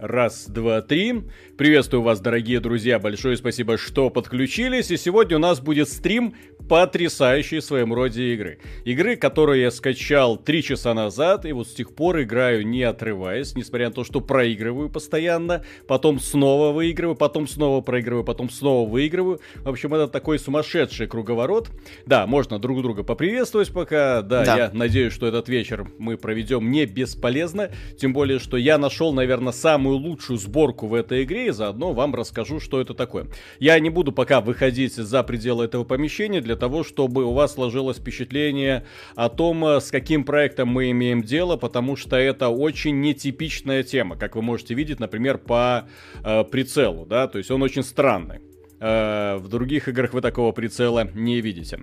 Раз, два, три. Приветствую вас, дорогие друзья. Большое спасибо, что подключились. И сегодня у нас будет стрим потрясающей в своем роде игры. Игры, которую я скачал три часа назад, и вот с тех пор играю не отрываясь, несмотря на то, что проигрываю постоянно, потом снова выигрываю, потом снова проигрываю, потом снова выигрываю. В общем, это такой сумасшедший круговорот. Да, можно друг друга поприветствовать пока. Да, да. я надеюсь, что этот вечер мы проведем не бесполезно. Тем более, что я нашел, наверное, самую лучшую сборку в этой игре и заодно вам расскажу, что это такое. Я не буду пока выходить за пределы этого помещения для того, чтобы у вас сложилось впечатление о том, э, с каким проектом мы имеем дело, потому что это очень нетипичная тема, как вы можете видеть, например, по э, прицелу, да, то есть он очень странный. Э, в других играх вы такого прицела не видите.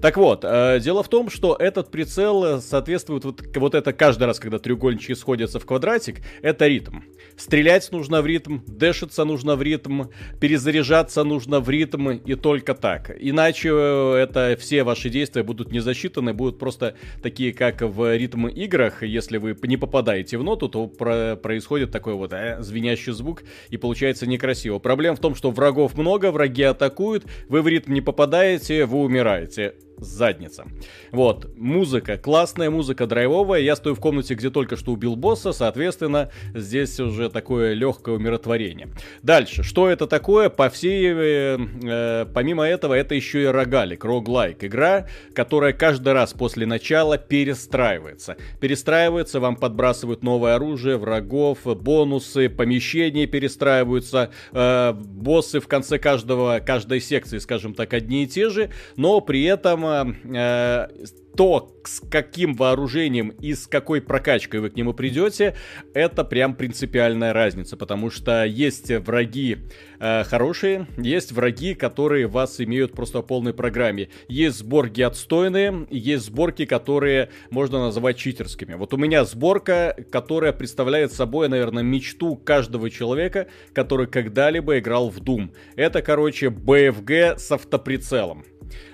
Так вот, э, дело в том, что этот прицел соответствует вот, вот это каждый раз, когда треугольнички сходятся в квадратик, это ритм. Стрелять нужно в ритм, дэшиться нужно в ритм, перезаряжаться нужно в ритм и только так. Иначе э, это все ваши действия будут не засчитаны, будут просто такие, как в ритм играх. Если вы не попадаете в ноту, то про происходит такой вот э, звенящий звук и получается некрасиво. Проблема в том, что врагов много, враги атакуют, вы в ритм не попадаете, вы умираете задница. Вот, музыка, классная музыка, драйвовая. Я стою в комнате, где только что убил босса, соответственно, здесь уже такое легкое умиротворение. Дальше, что это такое? По всей, э, э, помимо этого, это еще и рогалик, роглайк. Игра, которая каждый раз после начала перестраивается. Перестраивается, вам подбрасывают новое оружие, врагов, бонусы, помещения перестраиваются, э, боссы в конце каждого, каждой секции, скажем так, одни и те же, но при этом э, то, с каким вооружением и с какой прокачкой вы к нему придете, это прям принципиальная разница, потому что есть враги э, хорошие, есть враги, которые вас имеют просто в полной программе. Есть сборки отстойные, есть сборки, которые можно называть читерскими. Вот у меня сборка, которая представляет собой, наверное, мечту каждого человека, который когда-либо играл в Doom. Это, короче, BFG с автоприцелом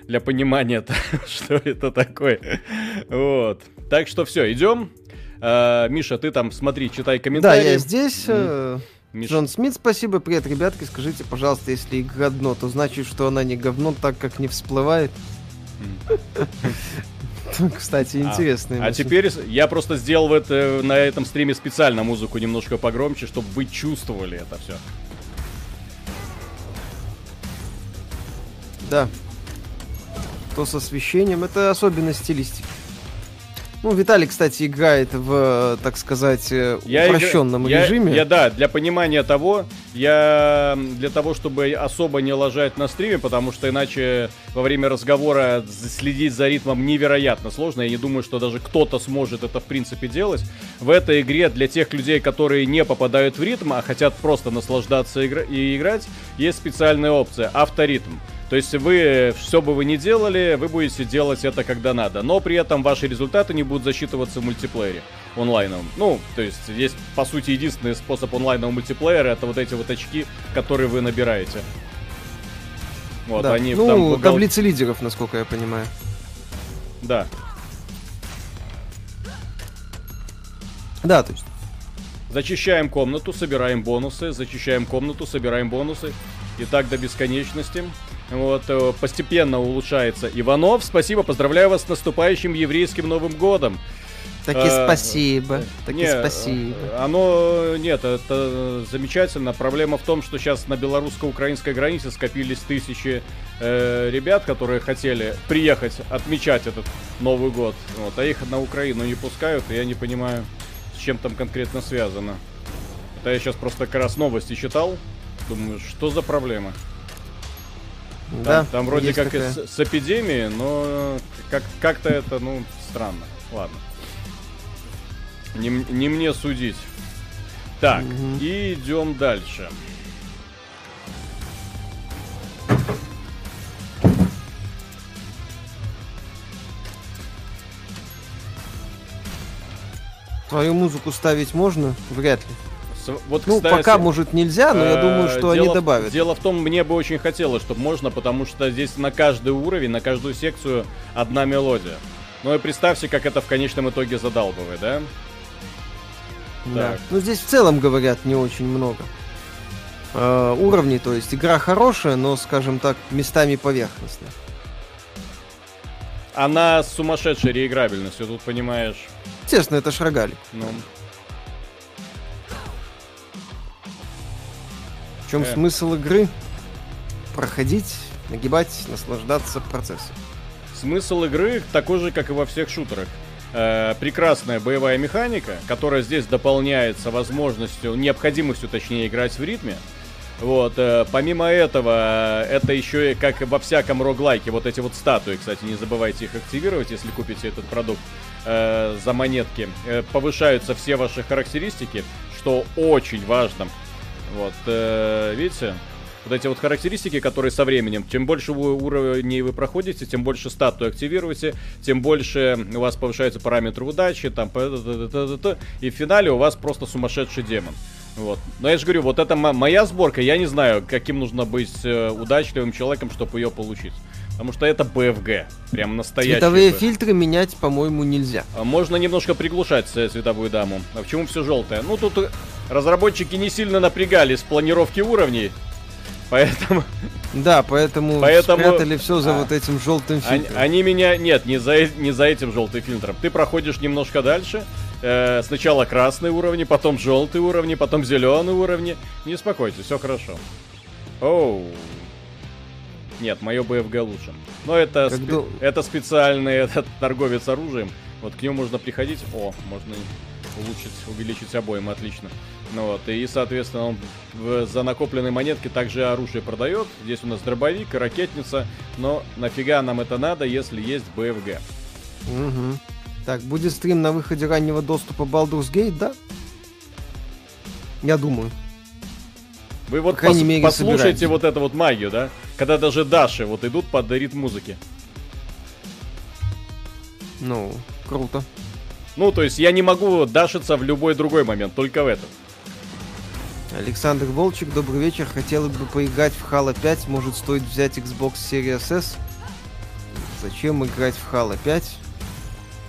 для понимания, что это такое. Вот. Так что все, идем. А, Миша, ты там смотри, читай комментарии. Да, я здесь. Mm. Миша. Джон Смит, спасибо. Привет, ребятки. Скажите, пожалуйста, если игра дно, то значит, что она не говно, так как не всплывает. Кстати, интересно. А, а теперь я просто сделал в это, на этом стриме специально музыку немножко погромче, чтобы вы чувствовали это все. Да то с освещением. Это особенность стилистики. Ну, Виталий, кстати, играет в, так сказать, э, я упрощенном игра... режиме. Я, я, да, для понимания того, я для того, чтобы особо не ложать на стриме, потому что иначе во время разговора следить за ритмом невероятно сложно. Я не думаю, что даже кто-то сможет это в принципе делать. В этой игре для тех людей, которые не попадают в ритм, а хотят просто наслаждаться игр... и играть, есть специальная опция авторитм. То есть вы, что бы вы ни делали, вы будете делать это когда надо. Но при этом ваши результаты не будут засчитываться в мультиплеере онлайновом. Ну, то есть есть, по сути, единственный способ онлайнового мультиплеера, это вот эти вот очки, которые вы набираете. Вот, да. они ну, там бухгал... таблицы лидеров, насколько я понимаю. Да. Да, то есть. Зачищаем комнату, собираем бонусы, зачищаем комнату, собираем бонусы. И так до бесконечности. Вот, э, постепенно улучшается. Иванов, спасибо, поздравляю вас с наступающим еврейским Новым Годом. Таки а, спасибо, таки не, спасибо. Оно, нет, это замечательно. Проблема в том, что сейчас на белорусско-украинской границе скопились тысячи э, ребят, которые хотели приехать отмечать этот Новый год. Вот, а их на Украину не пускают, и я не понимаю, с чем там конкретно связано. Это я сейчас просто как раз новости читал. Думаю, что за проблема? Да, там, там вроде как такая. с, с эпидемией, но как, как-то это, ну, странно. Ладно. Не, не мне судить. Так, угу. и идем дальше. Твою музыку ставить можно? Вряд ли. Вот, ну, кстати, пока, может, нельзя, но я думаю, что дело, они добавят. Дело в том, мне бы очень хотелось, чтобы можно, потому что здесь на каждый уровень, на каждую секцию одна мелодия. Ну и представьте, как это в конечном итоге задалбывает, да? Да. Так. Ну здесь в целом говорят не очень много э, уровней, то есть игра хорошая, но, скажем так, местами поверхностная. Она с сумасшедшей реиграбельностью, тут понимаешь. Естественно, это шрагалик. Ну, В чем Э. смысл игры? Проходить, нагибать, наслаждаться процессом. Смысл игры такой же, как и во всех шутерах. Э, прекрасная боевая механика, которая здесь дополняется возможностью, необходимостью, точнее, играть в ритме. Вот, э, помимо этого, это еще и как во всяком роглайке, вот эти вот статуи, кстати, не забывайте их активировать, если купите этот продукт э, за монетки. Э, повышаются все ваши характеристики, что очень важно. Вот, э, видите? Вот эти вот характеристики, которые со временем, чем больше вы уровней вы проходите, тем больше статуи активируете, тем больше у вас повышаются параметры удачи, там, и в финале у вас просто сумасшедший демон. Вот. Но я же говорю, вот это мо- моя сборка, я не знаю, каким нужно быть э, удачливым человеком, чтобы ее получить. Потому что это BFG, прям настоящий. Цветовые BFG. фильтры менять, по-моему, нельзя. А Можно немножко приглушать цветовую даму. А почему все желтое? Ну, тут разработчики не сильно напрягались в планировке уровней. Поэтому Да, поэтому, Поэтому- спрятали все за А. вот этим желтым они, фильтром. они меня... Нет, не за, не за этим желтым фильтром. Ты проходишь немножко дальше. э, сначала красные уровни, потом желтые уровни, потом зеленые уровни. Не успокойтесь, все хорошо. Оу. Нет, мое BFG лучше. Но это, Как спе- это специальный этот торговец оружием. Вот к нему можно приходить. О, можно улучшить, увеличить обоим, отлично. Ну вот, и, соответственно, он в- за накопленные монетки также оружие продает. Здесь у нас дробовик ракетница. Но нафига нам это надо, если есть BFG? Мгм. Так, будет стрим на выходе раннего доступа Baldur's Gate, да? Я думаю. Вы вот По пос- мере, послушайте собираемся. вот эту вот магию, да? Когда даже Даши вот идут под ритм музыки. Ну, круто. Ну, то есть я не могу дашиться в любой другой момент, только в этом. Александр Волчек, добрый вечер. Хотел бы поиграть в Halo 5. Может, стоит взять Xbox Series S? Зачем играть в Halo 5?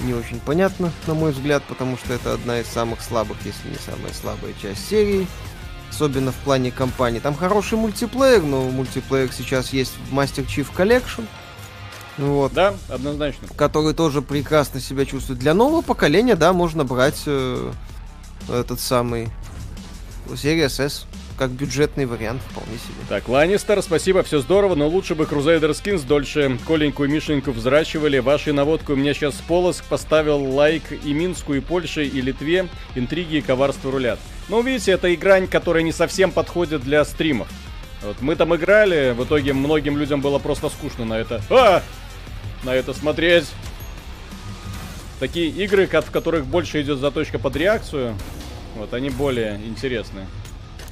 Не очень понятно, на мой взгляд, потому что это одна из самых слабых, если не самая слабая часть серии. Особенно в плане кампании. Там хороший мультиплеер, но мультиплеер сейчас есть в Master Chief Collection. Вот. Да, однозначно. который тоже прекрасно себя чувствует. Для нового поколения, да, можно брать э, этот самый Series S как бюджетный вариант вполне себе. Так, Ланнистер, спасибо, все здорово, но лучше бы Crusader Skins дольше коленькую Мишеньку взращивали. Вашей наводкой у меня сейчас полоск поставил лайк и Минску, и Польше, и Литве. Интриги и коварство рулят. Ну, видите, это игра, которая не совсем подходит для стримов. Вот мы там играли, в итоге многим людям было просто скучно на это. А! На это смотреть. Такие игры, в которых больше идет заточка под реакцию, вот они более интересные.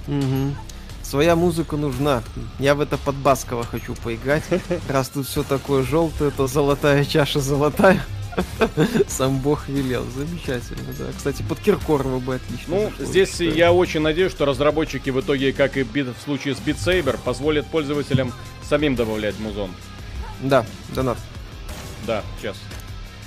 Мгм. Своя музыка нужна. Я в это под Баскова хочу поиграть. Раз тут все такое желтое, то золотая чаша золотая. Сам Бог велел. Замечательно, да. Кстати, под Киркорова бы отлично. Ну, зашло, здесь считаю. я очень надеюсь, что разработчики в итоге, как и в случае с Beat Saber, позволят пользователям самим добавлять музон. Да, донат. Да, сейчас.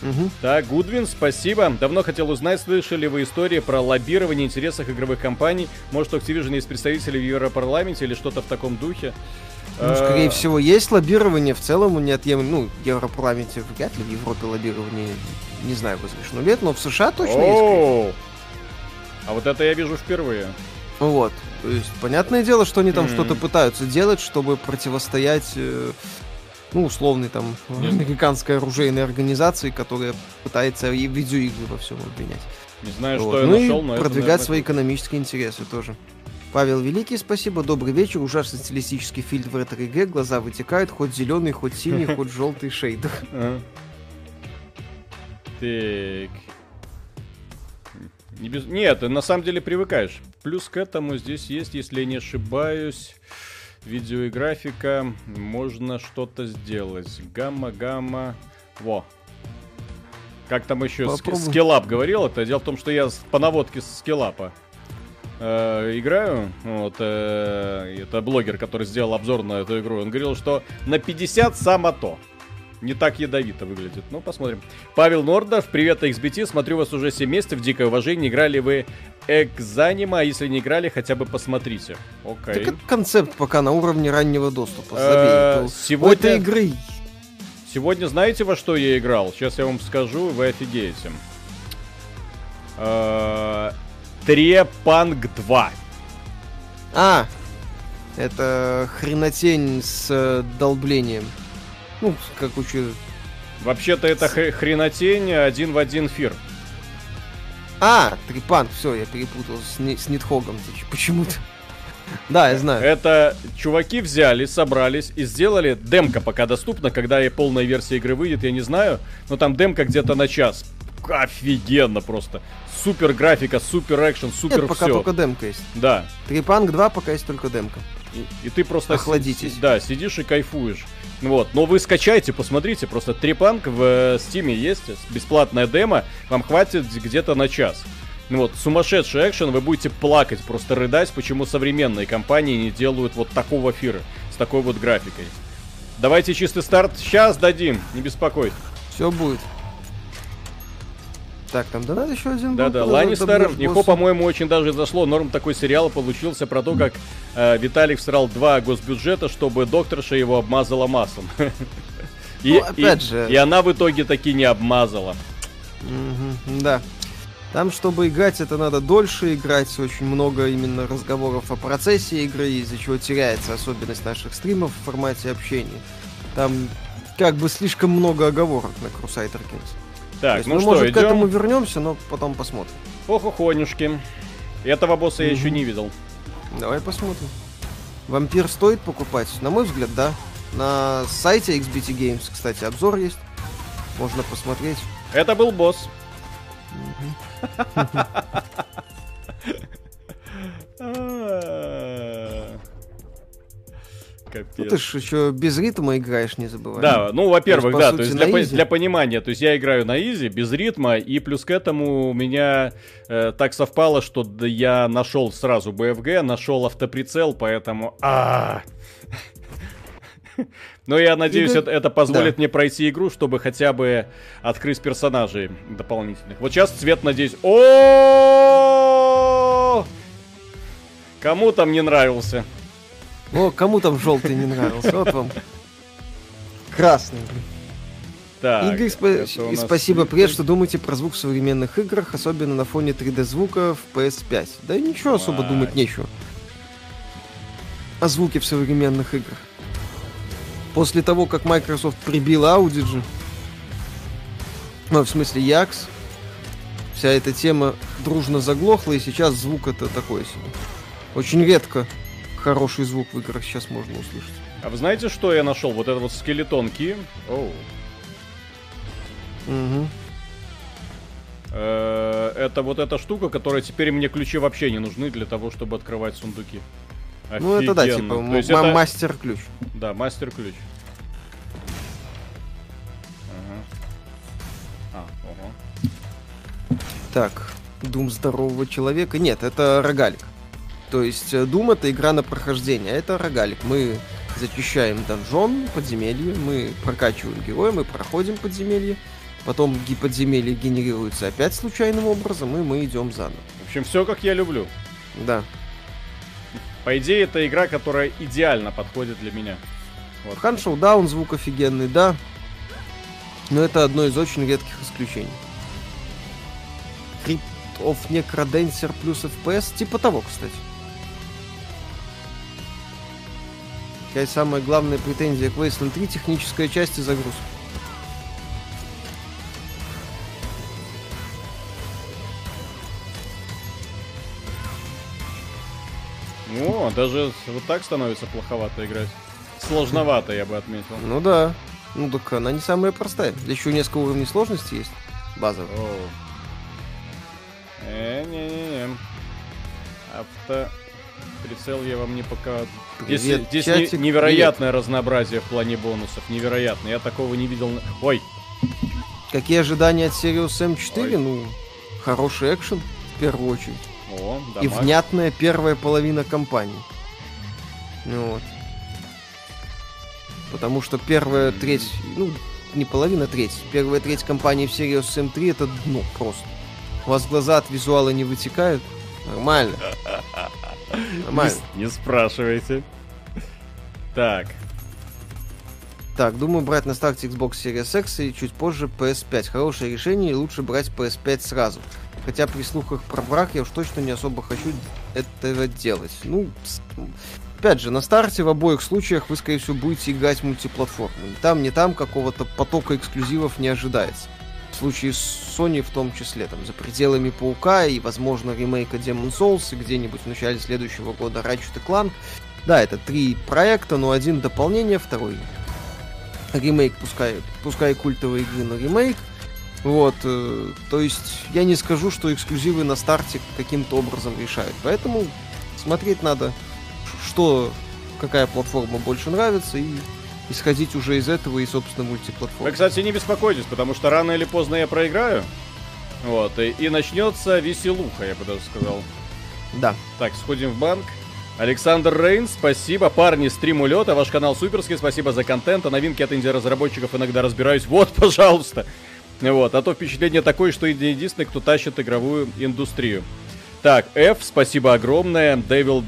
Мгм. Так, Гудвин, спасибо. Давно хотел узнать, слышали вы истории про лоббирование интересов игровых компаний? Может, Activision есть представители в Европарламенте или что-то в таком духе? Ну, скорее Э, всего, есть лоббирование в целом, неотъемлемо. Ну, в Европарламенте вряд ли, в Европе лоббирование, не знаю, разрешено лет, но в США точно есть. скорее. А вот это я вижу впервые. Вот. То есть, понятное дело, что они там М. что-то пытаются делать, чтобы противостоять, э, ну, условной там американской оружейной организации, которая пытается и видеоигры во всем обвинять. Не знаю, Вот. что я ну нашел, и но это, продвигать наверное, свои экономические интересы тоже. Павел Великий, спасибо. Добрый вечер. Ужасный стилистический фильтр в ретро-ИГ. Глаза вытекают. Хоть зеленый, хоть синий, хоть желтый шейдер. Ага. Так. Не без... Нет, на самом деле привыкаешь. Плюс к этому здесь есть, если я не ошибаюсь, видео и графика. Можно что-то сделать. Гамма, гамма. Во. Как там еще Попробуй. скиллап говорил? Это дело в том, что я по наводке с скиллапа э, играю. Вот, э, это блогер, который сделал обзор на эту игру. Он говорил, что на 50 само то. Не так ядовито выглядит. Ну, посмотрим. Павел Нордов, привет, XBT. Смотрю вас уже 7 месяцев. Дикое уважение. Играли вы Экзанима, а если не играли, хотя бы посмотрите. Окей. Так это концепт пока на уровне раннего доступа. Э, Забей. Сегодня, этой игры сегодня знаете, во что я играл? Сейчас я вам скажу, вы офигеете. Э, Трепанг 2. А, это хренотень с э, долблением. Ну, как учу. Вообще-то это хр- хренотень один в один фир. А, Трипанк, все, я перепутал с, Ни- с Нитхогом почему-то. Да, я знаю. Это чуваки взяли, собрались и сделали демка пока доступна, когда и полная версия игры выйдет, я не знаю, но там демка где-то на час. Офигенно просто. Супер графика, супер экшен, супер Нет, пока все. только демка есть. Да. Трипанк 2 пока есть только демка. И, и ты просто Охладитесь. си- да, сидишь и кайфуешь. Вот. Но вы скачайте, посмотрите, просто Трепанк в э, Стиме есть, бесплатная демо, вам хватит где-то на час. Ну Вот, сумасшедший экшен, вы будете плакать, просто рыдать, почему современные компании не делают вот такого фира, с такой вот графикой. Давайте чистый старт сейчас дадим, не беспокойся. Все будет. Так, там да надо еще один Да-да, Ланнистер, босса. по-моему, очень даже зашло. Норм такой сериал получился про то, как э, Виталик всрал два госбюджета, чтобы докторша его обмазала маслом. И, Ну, опять и- же- и она в итоге таки не обмазала. Мгм, да. Там, чтобы играть, это надо дольше играть. Очень много именно разговоров о процессе игры, из-за чего теряется особенность наших стримов в формате общения. Там как бы слишком много оговорок на Crusader Kings. Так, есть ну мы, что, может, к этому идем? вернемся, но потом посмотрим. Охохонюшки. Этого босса я Мгм. еще не видел. Давай посмотрим. Вампир стоит покупать? На мой взгляд, да. На сайте XBT Games, кстати, обзор есть. Можно посмотреть. Это был босс. А. Ну, Капец. ты ж еще без ритма играешь, не забывай. Да, ну, во-первых, да, то есть для, по- для понимания, то есть я играю на изи, без ритма, и плюс к этому у меня э, так совпало, что я нашел сразу BFG, нашел автоприцел, поэтому... а Но я надеюсь, это, это позволит Да. мне пройти игру, чтобы хотя бы открыть персонажей дополнительных. Вот сейчас цвет, надеюсь... О! Кому там не нравился? О, кому там желтый не нравился? Вот вам. Красный. Так, Игорь, спа- и спасибо, привет, что думаете про звук в современных играх, особенно на фоне 3D звука в PS5. Да и ничего особо Ай. думать нечего. О звуке в современных играх. После того, как Microsoft прибила Audigi, ну, в смысле Яx, вся эта тема дружно заглохла, и сейчас звук это такой себе. Очень редко хороший звук в играх сейчас можно услышать. А вы знаете, что я нашел? Вот это вот скелетон ки. Оу. Э, Это вот эта штука, которая теперь мне ключи вообще не нужны для того, чтобы открывать сундуки. Ну, это да, Офигенно. типа м- это- мастер-ключ. Да, мастер-ключ. Ага. А, ого. Так, Дум здорового человека. Нет, это рогалик. То есть э, Doom это игра на прохождение, а это рогалик. Мы зачищаем донжон, подземелье, мы прокачиваем героя, мы проходим подземелье, потом подземелье генерируется опять случайным образом, и мы идем заново. В общем, все как я люблю. Да. По идее, это игра, которая идеально подходит для меня. Вот. Хан Шоудаун звук офигенный, да. Но это одно из очень редких исключений. Crypt of Necrodancer плюс FPS, типа того, кстати. Какая самая главная претензия к Wasteland 3 техническая часть и загрузка. О, даже вот так становится плоховато играть. Сложновато, я бы отметил. Ну да. Ну так она не самая простая. Еще несколько уровней сложности есть. Базовых. Э, не-не-не. Авто... Прицел я вам не. Здесь, Привет, здесь чатик, не- невероятное разнообразие в плане бонусов. Невероятно. Я такого не видел. Ой, Какие ожидания от Sirius M4? Ой. Ну, хороший экшен, в первую очередь. о, и внятная первая половина кампании. Ну Вот. Потому что первая треть, ну, не половина, треть. Первая треть кампании в Sirius M3 это дно просто. У вас глаза от визуала не вытекают, Нормально. Нормально. Не, не спрашивайте. Так. Так, думаю брать на старте Xbox Series X и чуть позже PS5. Хорошее решение и лучше брать PS5 сразу. Хотя при слухах про брак я уж точно не особо хочу этого делать. Ну, опять же, на старте в обоих случаях вы, скорее всего, будете играть мультиплатформу. Ни там, не там какого-то потока эксклюзивов не ожидается. Случае с Sony в том числе, там, за пределами Паука и, возможно, ремейка Demon Souls, и где-нибудь в начале следующего года Ratchet Clank. Да, это три проекта, но один дополнение, второй ремейк, пускай, пускай культовой игры, но ремейк. Вот, э, то есть я не скажу, что эксклюзивы на старте каким-то образом решают. Поэтому смотреть надо, что, какая платформа больше нравится, и исходить уже из этого и, собственно, мультиплатформы. Вы, кстати, не беспокойтесь, потому что рано или поздно я проиграю. Вот, и, и начнется веселуха, я бы даже сказал. Да. Так, сходим в банк. Александр Рейн, спасибо. Парни, стрим улета, ваш канал суперский, спасибо за контент. А новинки от инди-разработчиков иногда разбираюсь. Вот, пожалуйста. Вот, а то впечатление такое, что единственный, кто тащит игровую индустрию. Так, F, спасибо огромное. Devil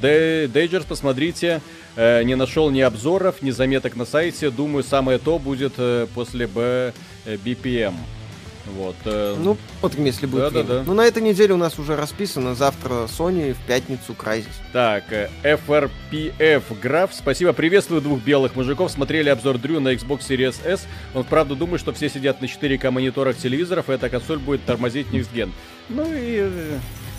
Dagers, посмотрите. Э, не нашел ни обзоров, ни заметок на сайте. Думаю, самое то будет э, после B, э, BPM. Вот. Э... Ну, вот если будет да, да, да. Ну, на этой неделе у нас уже расписано. Завтра Sony, в пятницу Crysis. Так, э, FRPF Граф, спасибо. Приветствую двух белых мужиков. Смотрели обзор Дрю на Xbox Series S. Он правда думает, что все сидят на 4К мониторах телевизоров, и эта консоль будет тормозить Next Gen. Ну и...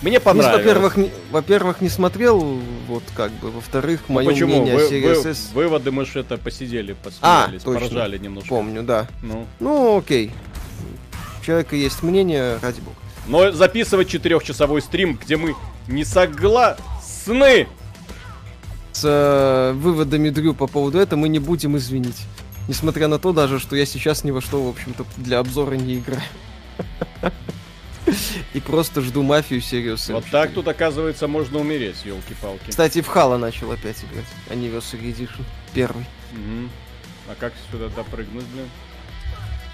Мне понравилось. Во-первых, не, во-первых, не смотрел, вот как бы. Во-вторых, ну, мое почему? мнение вы, о Series S... Выводы мы же это посидели, посмеялись, а, точно. поржали немножко. Помню, да. Ну, ну окей человека есть мнение, ради бога. Но записывать четырехчасовой стрим, где мы не согласны с э, выводами Дрю по поводу этого, мы не будем извинить. Несмотря на то даже, что я сейчас ни во что, в общем-то, для обзора не играю. И просто жду мафию Сириус. Вот так тут, оказывается, можно умереть, елки-палки. Кстати, в Хала начал опять играть. Anniversary Edition. Первый. А как сюда допрыгнуть, блин?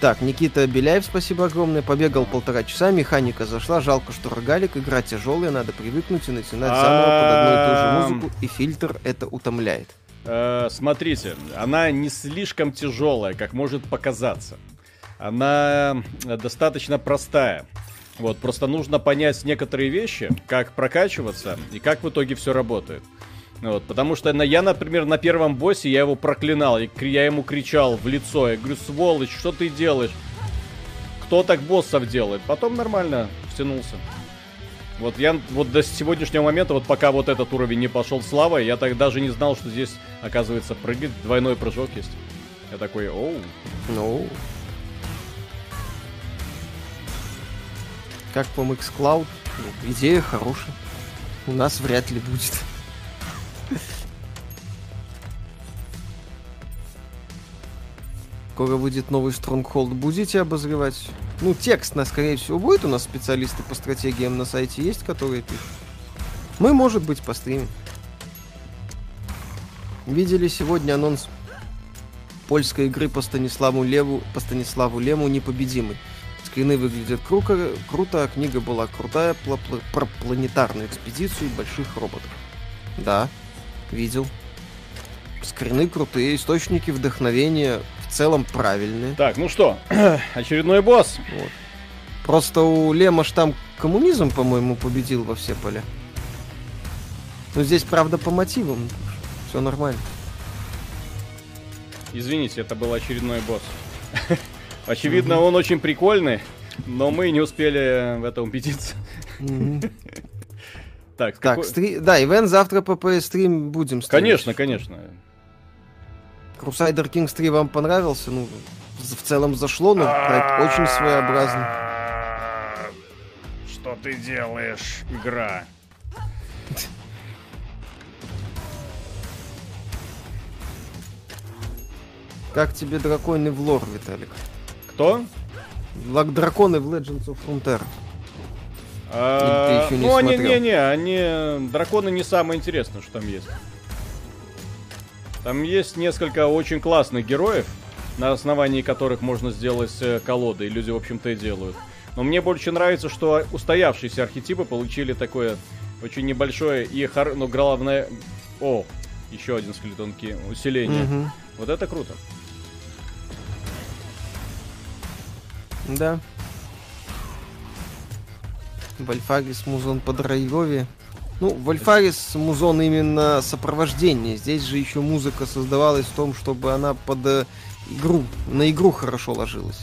Так, Никита Беляев, спасибо огромное. Побегал полтора часа, механика зашла. Жалко, что рогалик, игра тяжелая, надо привыкнуть и начинать заново под одну и ту же музыку. И фильтр это утомляет. Э, смотрите, она не слишком тяжелая, как может показаться. Она достаточно простая. Вот, просто нужно понять некоторые вещи, как прокачиваться и как в итоге все работает. Вот, потому что я, например, на первом боссе я его проклинал, я ему кричал в лицо, я говорю, сволочь, что ты делаешь? Кто так боссов делает? Потом нормально втянулся. Вот я вот до сегодняшнего момента, вот пока вот этот уровень не пошел слава, я так даже не знал, что здесь, оказывается, прыгать, двойной прыжок есть. Я такой, оу. Ну. Как вам xCloud? Ну, идея хорошая. У нас вряд ли будет. Скоро выйдет новый Stronghold. Будете обозревать? Ну, текст, на, скорее всего, будет. У нас специалисты по стратегиям на сайте есть, которые пишут. Мы, может быть, постримим. Видели сегодня анонс польской игры по Станиславу Леву, по Станиславу Лему «Непобедимый». Скрины выглядят круто, круто, а книга была крутая про планетарную экспедицию больших роботов. Да, видел. Скрины крутые, источники вдохновения в целом правильные. Так, ну что, очередной босс. Вот. Просто у Лемаш там коммунизм, по-моему, победил во все поля. Но здесь, правда, по мотивам. Все нормально. Извините, это был очередной босс. Очевидно, он очень прикольный, но мы не успели в этом убедиться. Так, так какой... стри... да, ивент завтра по PS3 будем стримить. Конечно, конечно. Crusader Kings 3 вам понравился? Ну, в целом зашло, но проект очень своеобразный. Что ты делаешь, игра? Как тебе драконы в лор, Виталик? Кто? Драконы в Legends of Frontera. А, ну, они, не, не, они, драконы не самое интересное, что там есть. Там есть несколько очень классных героев, на основании которых можно сделать э, колоды, и люди, в общем-то, и делают. Но мне больше нравится, что устоявшиеся архетипы получили такое очень небольшое и хор... ну, главное... О, еще один скелетонки усиление. Мгм. Вот это круто. Да. Вольфарис музон по драйвове. Ну, Вольфарис музон именно сопровождение. Здесь же еще музыка создавалась в том, чтобы она под э, игру, на игру хорошо ложилась.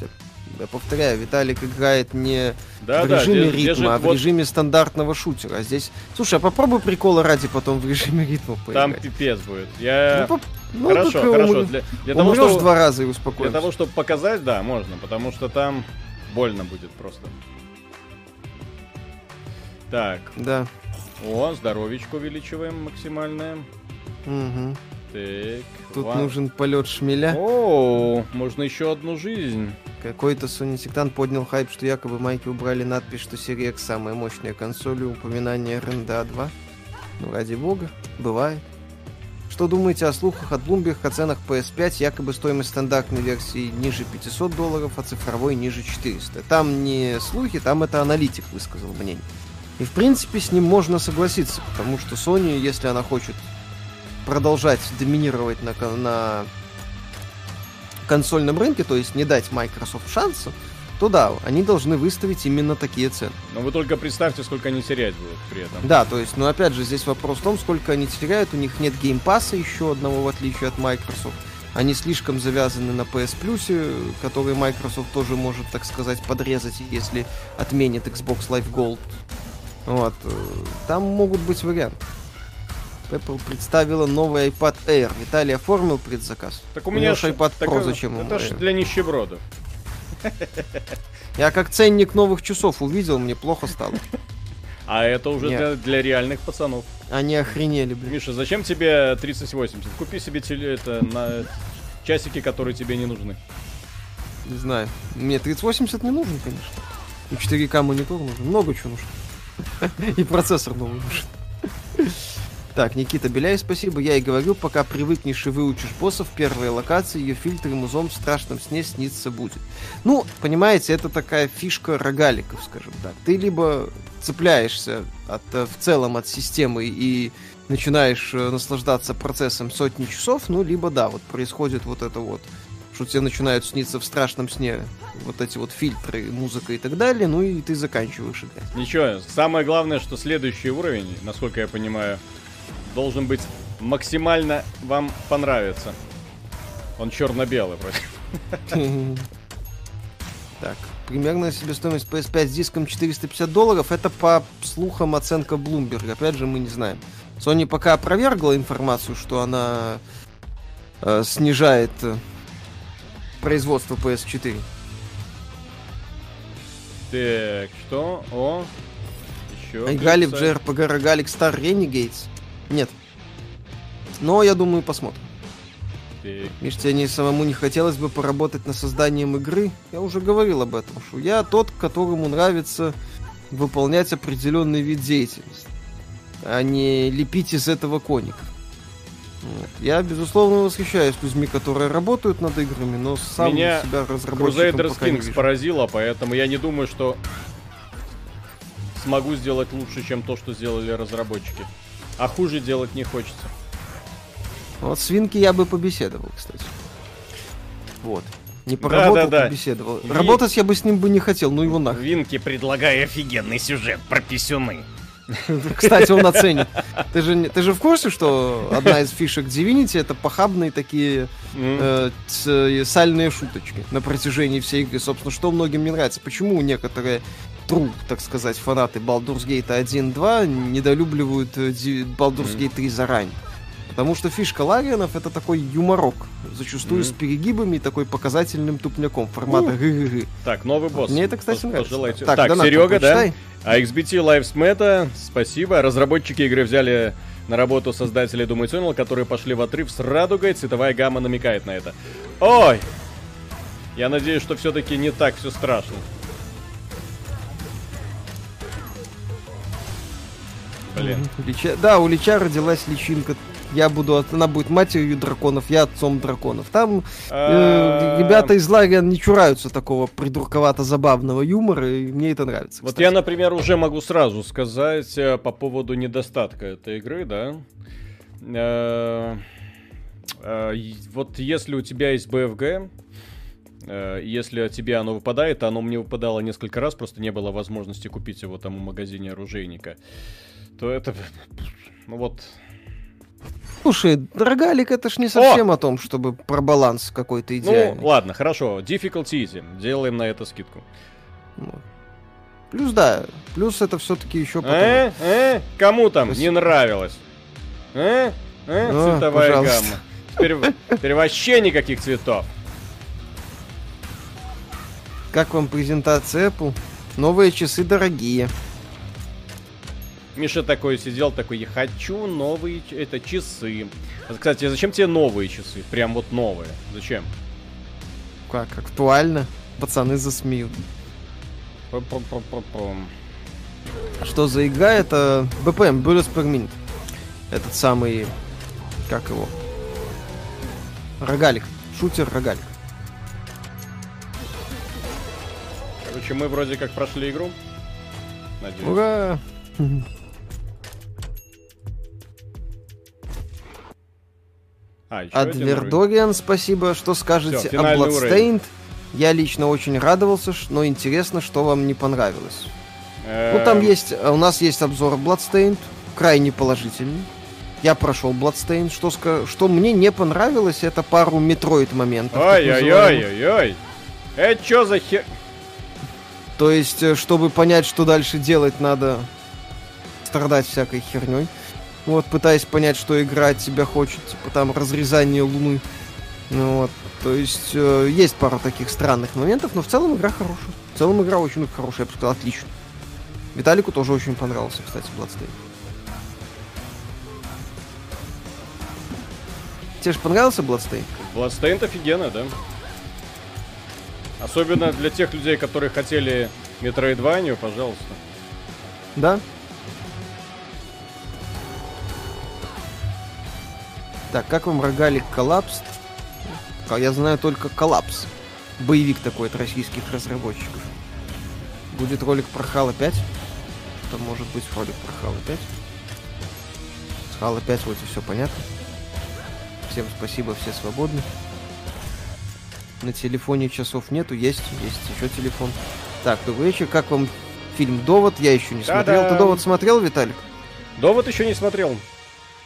Я повторяю, Виталик играет не Да, в да, режиме здесь ритма, же а в вот режиме стандартного шутера. А здесь... Слушай, а попробуй прикола ради потом в режиме ритма Там поиграть. пипец будет. Я... Ну, поп- ну, хорошо, хорошо. умр- Для, для того, чтобы... два раза и Для успокоишься. того, чтобы показать, да, можно, потому что там больно будет просто. Так, Да. о, здоровечко увеличиваем максимальное. Мгм. Так, Тут ва- нужен полет шмеля. О, можно еще одну жизнь. Какой-то Sony Сектант поднял хайп, что якобы майки убрали надпись, что X самая мощная консоль и упоминание RNDA 2. Ну, ради бога, бывает. Что думаете о слухах от Bloomberg о ценах PS5? Якобы стоимость стандартной версии ниже 500 долларов, а цифровой ниже 400. Там не слухи, там это аналитик высказал мнение. И в принципе с ним можно согласиться, потому что Sony, если она хочет продолжать доминировать на, на консольном рынке, то есть не дать Microsoft шанса, то да, они должны выставить именно такие цены. Но вы только представьте, сколько они терять будут при этом. Да, то есть, ну опять же, здесь вопрос в том, сколько они теряют, у них нет геймпаса еще одного, в отличие от Microsoft. Они слишком завязаны на PS Plus, который Microsoft тоже может, так сказать, подрезать, если отменит Xbox Live Gold. Вот. э, Там могут быть варианты. Apple представила новый iPad Air. Виталий оформил предзаказ. Так у меня ж iPad так, Pro э, зачем Это ж Air? для нищебродов. Я как ценник новых часов увидел, мне плохо стало. А это уже Нет. для, для реальных пацанов. Они охренели, блин. Миша, зачем тебе 3080? Купи себе теле- это на часики, которые тебе не нужны. Не знаю. Мне 3080 не нужен, конечно. И 4К монитор нужен. Много чего нужно. И процессор новый нужен. Так, Никита Беляй, спасибо. Я и говорю, пока привыкнешь и выучишь боссов первой локации, ее фильтр и музон в страшном сне снится будет. Ну, понимаете, это такая фишка рогаликов, скажем так. Ты либо цепляешься от, э, в целом от системы и начинаешь э, наслаждаться процессом сотни часов, ну, либо да, вот происходит вот это вот что тебе начинают сниться в страшном сне вот эти вот фильтры, музыка и так далее, ну и ты заканчиваешь играть. Ничего, самое главное, что следующий уровень, насколько я понимаю, должен быть максимально вам понравится. Он черно-белый вроде. Так, примерно себестоимость PS5 с диском 450 долларов, это по слухам оценка Bloomberg, опять же мы не знаем. Sony пока опровергла информацию, что она э, снижает э, производство PS4. Так, что? О, еще. Играли в. JRPG Rogalix Star Renegades? Нет. Но я думаю, посмотрим. Так, Миш, тебе не самому не хотелось бы поработать над созданием игры? Я уже говорил об этом, что я тот, которому нравится выполнять определенный вид деятельности, а не лепить из этого коников. Вот. Я, безусловно, восхищаюсь людьми, которые работают над играми, но сам Меня себя разработчиком Crusader пока Kings поразило, поэтому я не думаю, что смогу сделать лучше, чем то, что сделали разработчики. А хуже делать не хочется. Вот с Винки я бы побеседовал, кстати. Вот. Не поработал, да-да. побеседовал. Ви- Работать я бы с ним бы не хотел, ну его нахрен. Винки, предлагаю офигенный сюжет про писюны. Кстати, он оценит. Ты же, ты же в курсе, что одна из фишек Divinity это похабные такие э, ц- э, сальные шуточки на протяжении всей игры. Собственно, что многим не нравится. Почему некоторые true, так сказать, фанаты Baldur's Gate 1.2 недолюбливают э, Baldur's. Gate 3 заранее? Потому что фишка Ларианов это такой юморок, зачастую Мгм. с перегибами и такой показательным тупняком формата Ну, гы-гы-гы. Так, новый босс. Мне это, кстати, нравится. пожелайте. Так, Так, Донат, Серега, да? А XBT Lives Matter, спасибо. Разработчики игры взяли на работу создателей Doom Eternal, которые пошли в отрыв с радугой. Цветовая гамма намекает на это. Ой! Я надеюсь, что все-таки не так все страшно. Блин. Лича- Да, у Лича родилась личинка я буду, она будет матерью драконов, я отцом драконов. Там э, ребята из лагеря не чураются такого придурковато-забавного юмора, и мне это нравится. Вот я, например, уже могу сразу сказать э, по поводу недостатка этой игры, да. Э, вот если у тебя есть BFG, если тебе оно выпадает, оно мне выпадало несколько раз, просто не было возможности купить его там в магазине оружейника, то это... Ну вот, Слушай, рогалик это ж не совсем о, о том, чтобы про баланс какой-то ну, идеальный. Ну, ладно, хорошо. Difficulty easy. Делаем на это скидку. Ну. Плюс, да. Плюс это все-таки еще потом... Э, э, кому там Спасибо. не нравилось? Э, э, О, цветовая пожалуйста. гамма. Теперь, теперь вообще никаких цветов. Как вам презентация Apple? Новые часы дорогие. Миша такой сидел, такой, я хочу новые это часы. Кстати, зачем тебе новые часы? Прям вот новые. Зачем? Как, актуально? Пацаны засмеют. Что за игра? Это BPM, Bullets per Minute. Этот самый... Как его? Рогалик. Шутер рогалик. Короче, мы вроде как прошли игру. Надеюсь. Ура! А, Адвердориан, спасибо. Что скажете Всё, о Bloodstained? Я лично очень радовался, но интересно, что вам не понравилось. Ну, там эм. есть, у нас есть обзор Bloodstained, крайне положительный. Я прошел Bloodstained. Что, что мне не понравилось, это пару метроид моментов. Ой-ой-ой-ой-ой. Это что за хер... То есть, э, чтобы понять, что дальше делать, надо страдать всякой херней. Вот, пытаясь понять, что игра от тебя хочет, типа там разрезание луны. Ну, вот. То есть э, есть пара таких странных моментов, но в целом игра хорошая. В целом игра очень хорошая, я бы сказал, отлично. Виталику тоже очень понравился, кстати, Bloodstained. Тебе же понравился Bloodstained? Bloodstained офигенно, да. Особенно для тех людей, которые хотели Metroidvania, пожалуйста. Да, Так, как вам рогалик коллапс? Я знаю только коллапс. Боевик такой от российских разработчиков. Будет ролик про Хала 5. Это может быть ролик про Хала 5. С Хала 5 вот и все понятно. Всем спасибо, все свободны. На телефоне часов нету, есть, есть еще телефон. Так, добрый вечер, как вам фильм «Довод»? Я еще не смотрел. Ты «Довод» смотрел, Виталик? «Довод» еще не смотрел.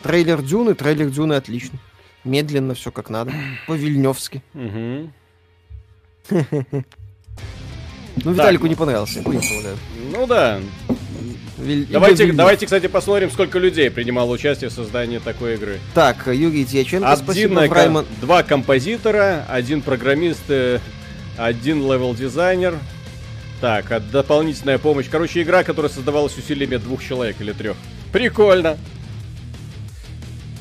Трейлер Дюны, трейлер Дюны отличный. Медленно, все как надо. По-вильневски. Ну, Виталику не понравился. Ну да. Давайте, давайте, кстати, посмотрим, сколько людей принимало участие в создании такой игры. Так, Юрий Дьяченко, спасибо, Rayman... Два композитора, один программист, э, один левел-дизайнер. Так, дополнительная помощь. Короче, игра, которая создавалась усилиями двух человек или трех. Прикольно.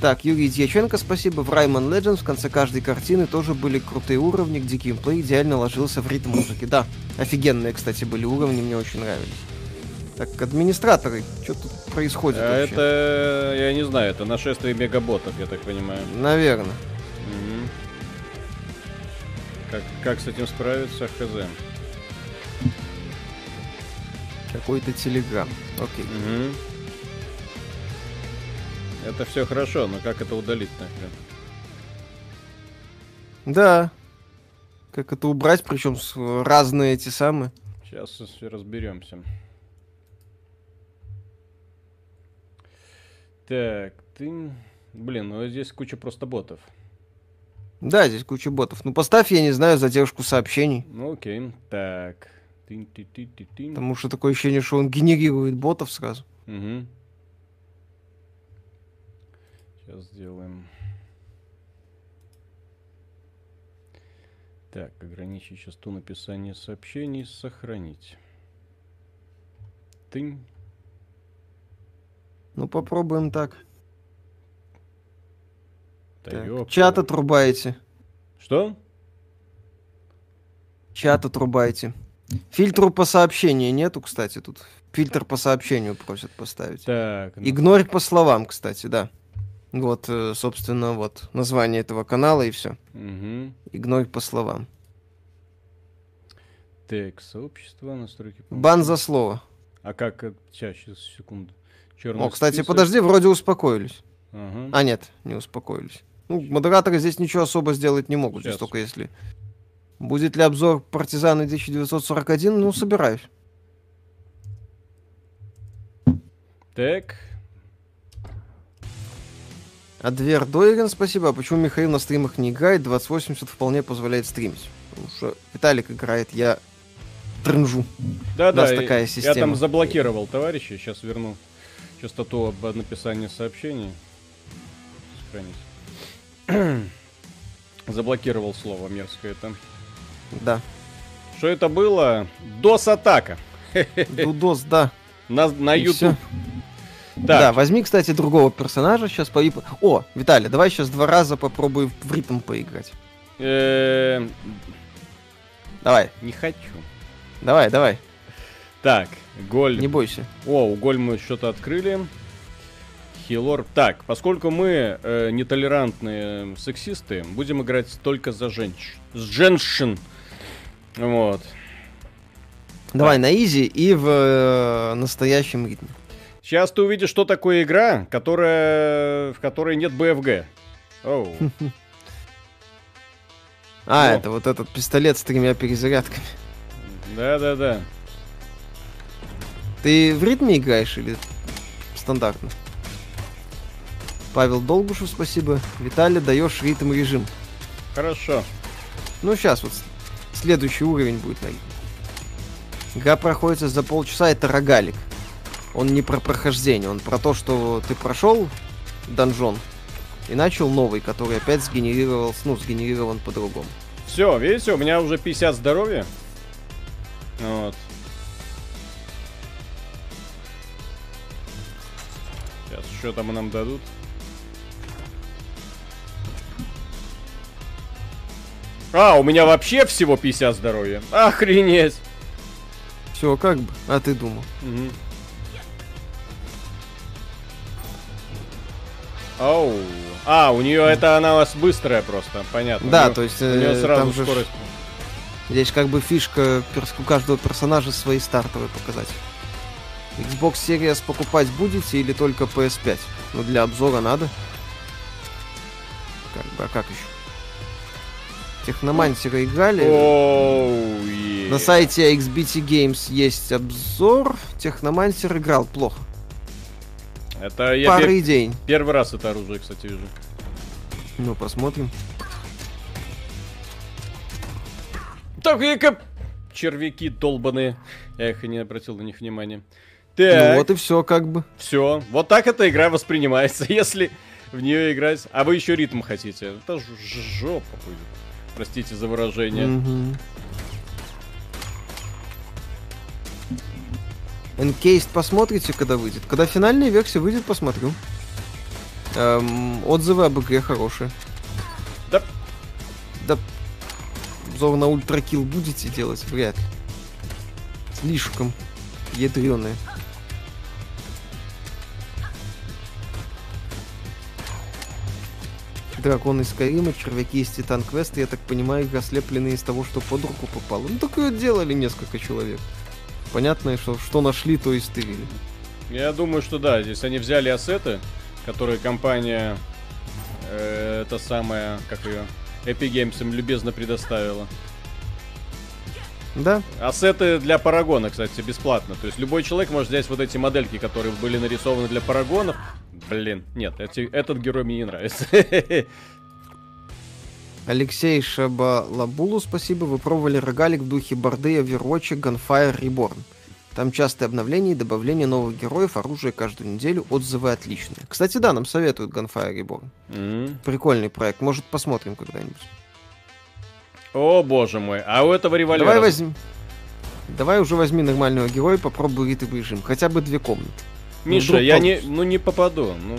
Так, Юрий Дьяченко, спасибо. В Rayman Legends в конце каждой картины тоже были крутые уровни, где геймплей идеально ложился в ритм музыки. Да, офигенные, кстати, были уровни, мне очень нравились. Так, администраторы, что тут происходит а вообще? Это, я не знаю, это нашествие мегаботов, я так понимаю. Наверное. Угу. Как, как с этим справиться, хз. Какой-то телеграм. Окей. Угу. Это все хорошо, но как это удалить нахрен? Да. Как это убрать, причем с разные эти самые. Сейчас разберемся. Так, ты... Блин, ну здесь куча просто ботов. Да, здесь куча ботов. Ну поставь, я не знаю, задержку сообщений. Ну окей, так. Потому что такое ощущение, что он генерирует ботов сразу. Угу. Сейчас сделаем. Так, ограничить частоту написания сообщений, сохранить. Тынь. Ну, попробуем так. так чат отрубаете. Что? Чат отрубаете. Фильтру по сообщению нету, кстати, тут. Фильтр по сообщению просят поставить. Так. Ну... Игнорь по словам, кстати, да. Вот, э, собственно, вот название этого канала и все. Угу. Игнорь по словам. Так, сообщество, настройки... Бан за слово. А как... Сейчас, сейчас, секунду. Черный О, кстати, список. подожди, вроде успокоились. Ага. А, нет, не успокоились. Ну, модераторы здесь ничего особо сделать не могут, здесь Щас. только если... Будет ли обзор партизаны 1941? Ну, собираюсь. Так, А Двер спасибо. А почему Михаил на стримах не играет? 2080 вполне позволяет стримить. Потому что Виталик играет, я трынжу. да, У нас да, такая я система. там заблокировал товарища, сейчас верну частоту об написании сообщений. Сохранить. Заблокировал слово мерзкое там. Да. Что это было? Дос-атака. Дудос, да. На, на И. YouTube. Да, Так, возьми, кстати, другого персонажа. Сейчас по... О, Виталий, давай сейчас два раза попробуй в ритм поиграть. э, Давай, не хочу. давай, давай. Так, голь. Не бойся. О, у голь мы что-то открыли. Хилор. Так, поскольку мы э, нетолерантные сексисты, будем играть только за женщин. С женщин. Вот. Давай на изи и в э, настоящем ритме. Сейчас ты увидишь, что такое игра, которая, в которой нет БФГ. Оу. А, О. это вот этот пистолет с тремя перезарядками. Да-да-да. Ты в ритме играешь или стандартно? Павел Долгушев, спасибо. Виталий, даешь ритм режим. Хорошо. Ну, сейчас вот следующий уровень будет на ритме. Игра проходится за полчаса, это рогалик. Он не про прохождение, он про то, что ты прошел донжон и начал новый, который опять сгенерировал, ну, сгенерирован по-другому. Все, видите, у меня уже 50 здоровья. Вот. Сейчас, что там нам дадут? А, у меня вообще всего 50 здоровья. Охренеть. Все, как бы, а ты думал. Мгм. Оу. А, у нее это она у вас быстрая просто, понятно. Да, У то есть у нее э, сразу там же скорость. Здесь как бы фишка у каждого персонажа свои стартовые показатели. Xbox Series покупать будете или только PS5? Ну, для обзора надо. Как бы, а как еще? Техномансеры играли. Оу, е. На сайте XBT Games есть обзор. Техномансер играл плохо. Это я Пара пе- идей. первый раз это оружие, кстати, вижу. Ну, посмотрим. Так, и как... Червяки долбаные. Я их и не обратил на них внимания. Ну Так, вот и все, как бы. все. Вот так эта игра воспринимается, если в нее играть. А вы еще ритм хотите. Это жопа будет. Простите за выражение. Мгм. Encased посмотрите, когда выйдет. Когда финальная версия выйдет, посмотрю. Эм, отзывы об игре хорошие. Да. Да. Обзор на ультракил будете делать? Вряд ли. Слишком ядреные. Дракон из Скайрима, червяки из Титан Квеста, я так понимаю, игра слепленные из того, что под руку попало. Ну, такое делали несколько человек. Понятно, что, что нашли, то и стырили. Я думаю, что да, здесь они взяли ассеты, которые компания, э, это самая, как ее, Epic Games им любезно предоставила. Да? Ассеты для парагона, кстати, бесплатно. То есть любой человек может взять вот эти модельки, которые были нарисованы для парагонов. Блин, нет, эти- этот герой мне не нравится. Алексей Шабалабулу, спасибо. Вы пробовали рогалик в духе борды Overwatch Gunfire Reborn. Там частые обновления и добавление новых героев, оружия каждую неделю, отзывы отличные. Кстати, да, нам советуют Gunfire Reborn. М. Прикольный проект, может посмотрим когда-нибудь. О боже мой, а у этого револьвера... Давай возьми. Давай уже возьми нормального героя, попробуй ритм режим. Хотя бы две комнаты. Миша, вдруг я не, ну не попаду, ну,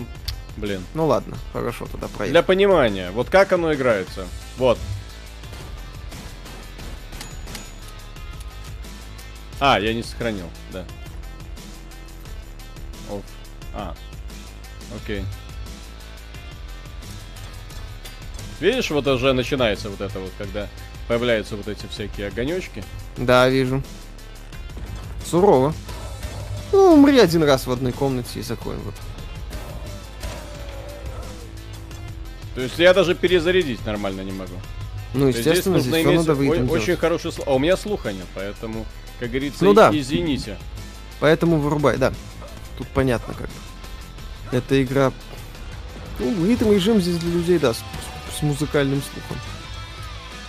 блин. Ну ладно, хорошо, тогда проехали. Для понимания, вот как оно играется. Вот. А, я не сохранил, да. Оф. А, окей. Видишь, вот уже начинается вот это вот, когда появляются вот эти всякие огонечки. Да, вижу. Сурово. Ну, умри один раз в одной комнате и закроем вот. То есть я даже перезарядить нормально не могу. Ну, естественно, здесь, здесь иметь надо о- очень хороший слух. А у меня слуха нет, поэтому, как говорится, ну, да. извините. Поэтому вырубай, да. Тут понятно как. Эта игра... Ну, ритм режим здесь для людей, да, с, с музыкальным слухом.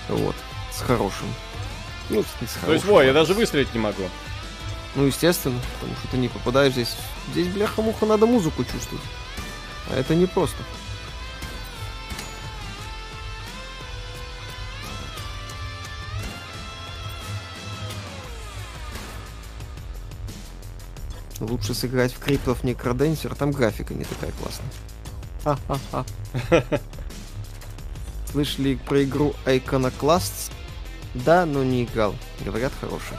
Вот. С хорошим. Ну, с, с хорошим. То есть, во, я даже выстрелить не могу. Ну, естественно, потому что ты не попадаешь здесь. Здесь, бляха-муха, надо музыку чувствовать. А это не просто. Лучше сыграть в Криптов Некроденсер, там графика не такая классная. Ха-ха-ха. Слышали про игру Iconoclasts? Да, но не играл. Говорят, хорошая.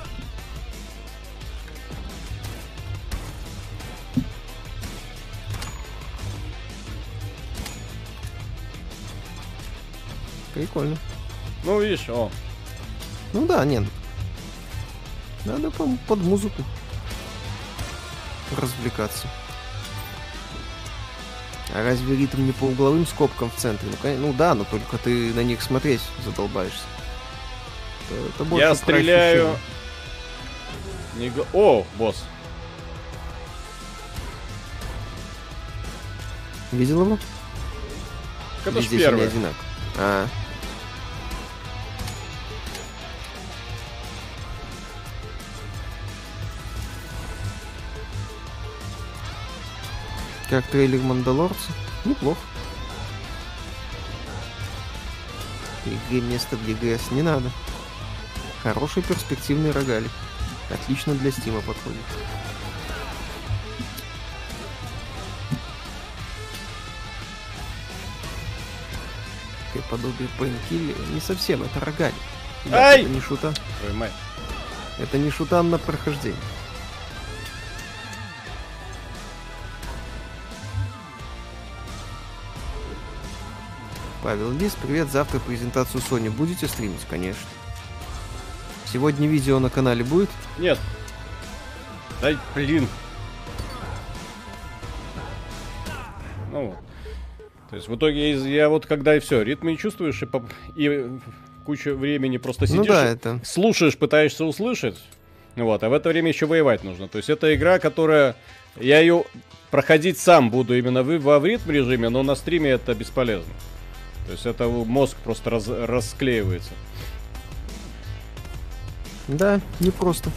Прикольно. Ну, видишь, о. Ну да, нет. Надо под музыку развлекаться. А разве ритм не по угловым скобкам в центре? Ну, конечно, ну да, но только ты на них смотреть задолбаешься. Это, это Я стреляю... Не... О, босс. Видел его? Ж первый. А, Как трейлер Мандалорца. Неплохо. Игре место для ГС не надо. Хороший перспективный рогалик. Отлично для стима подходит. Такое подобие Пейнкиллера. Не совсем, это рогалик. Да, это не шута. Ой, мать. Это не шутан на прохождение. Павел Лис, привет, завтра презентацию Sony будете стримить? Конечно. Сегодня видео на канале будет? Нет. Дай, блин. Ну вот. То есть в итоге я вот когда и все, ритм не чувствуешь, и, по, и кучу времени просто ну сидишь, ну да, это... слушаешь, пытаешься услышать, вот, а в это время еще воевать нужно. То есть это игра, которая... Я ее проходить сам буду именно в, в ритм режиме, но на стриме это бесполезно. То есть это мозг просто раз, расклеивается. Да, непросто.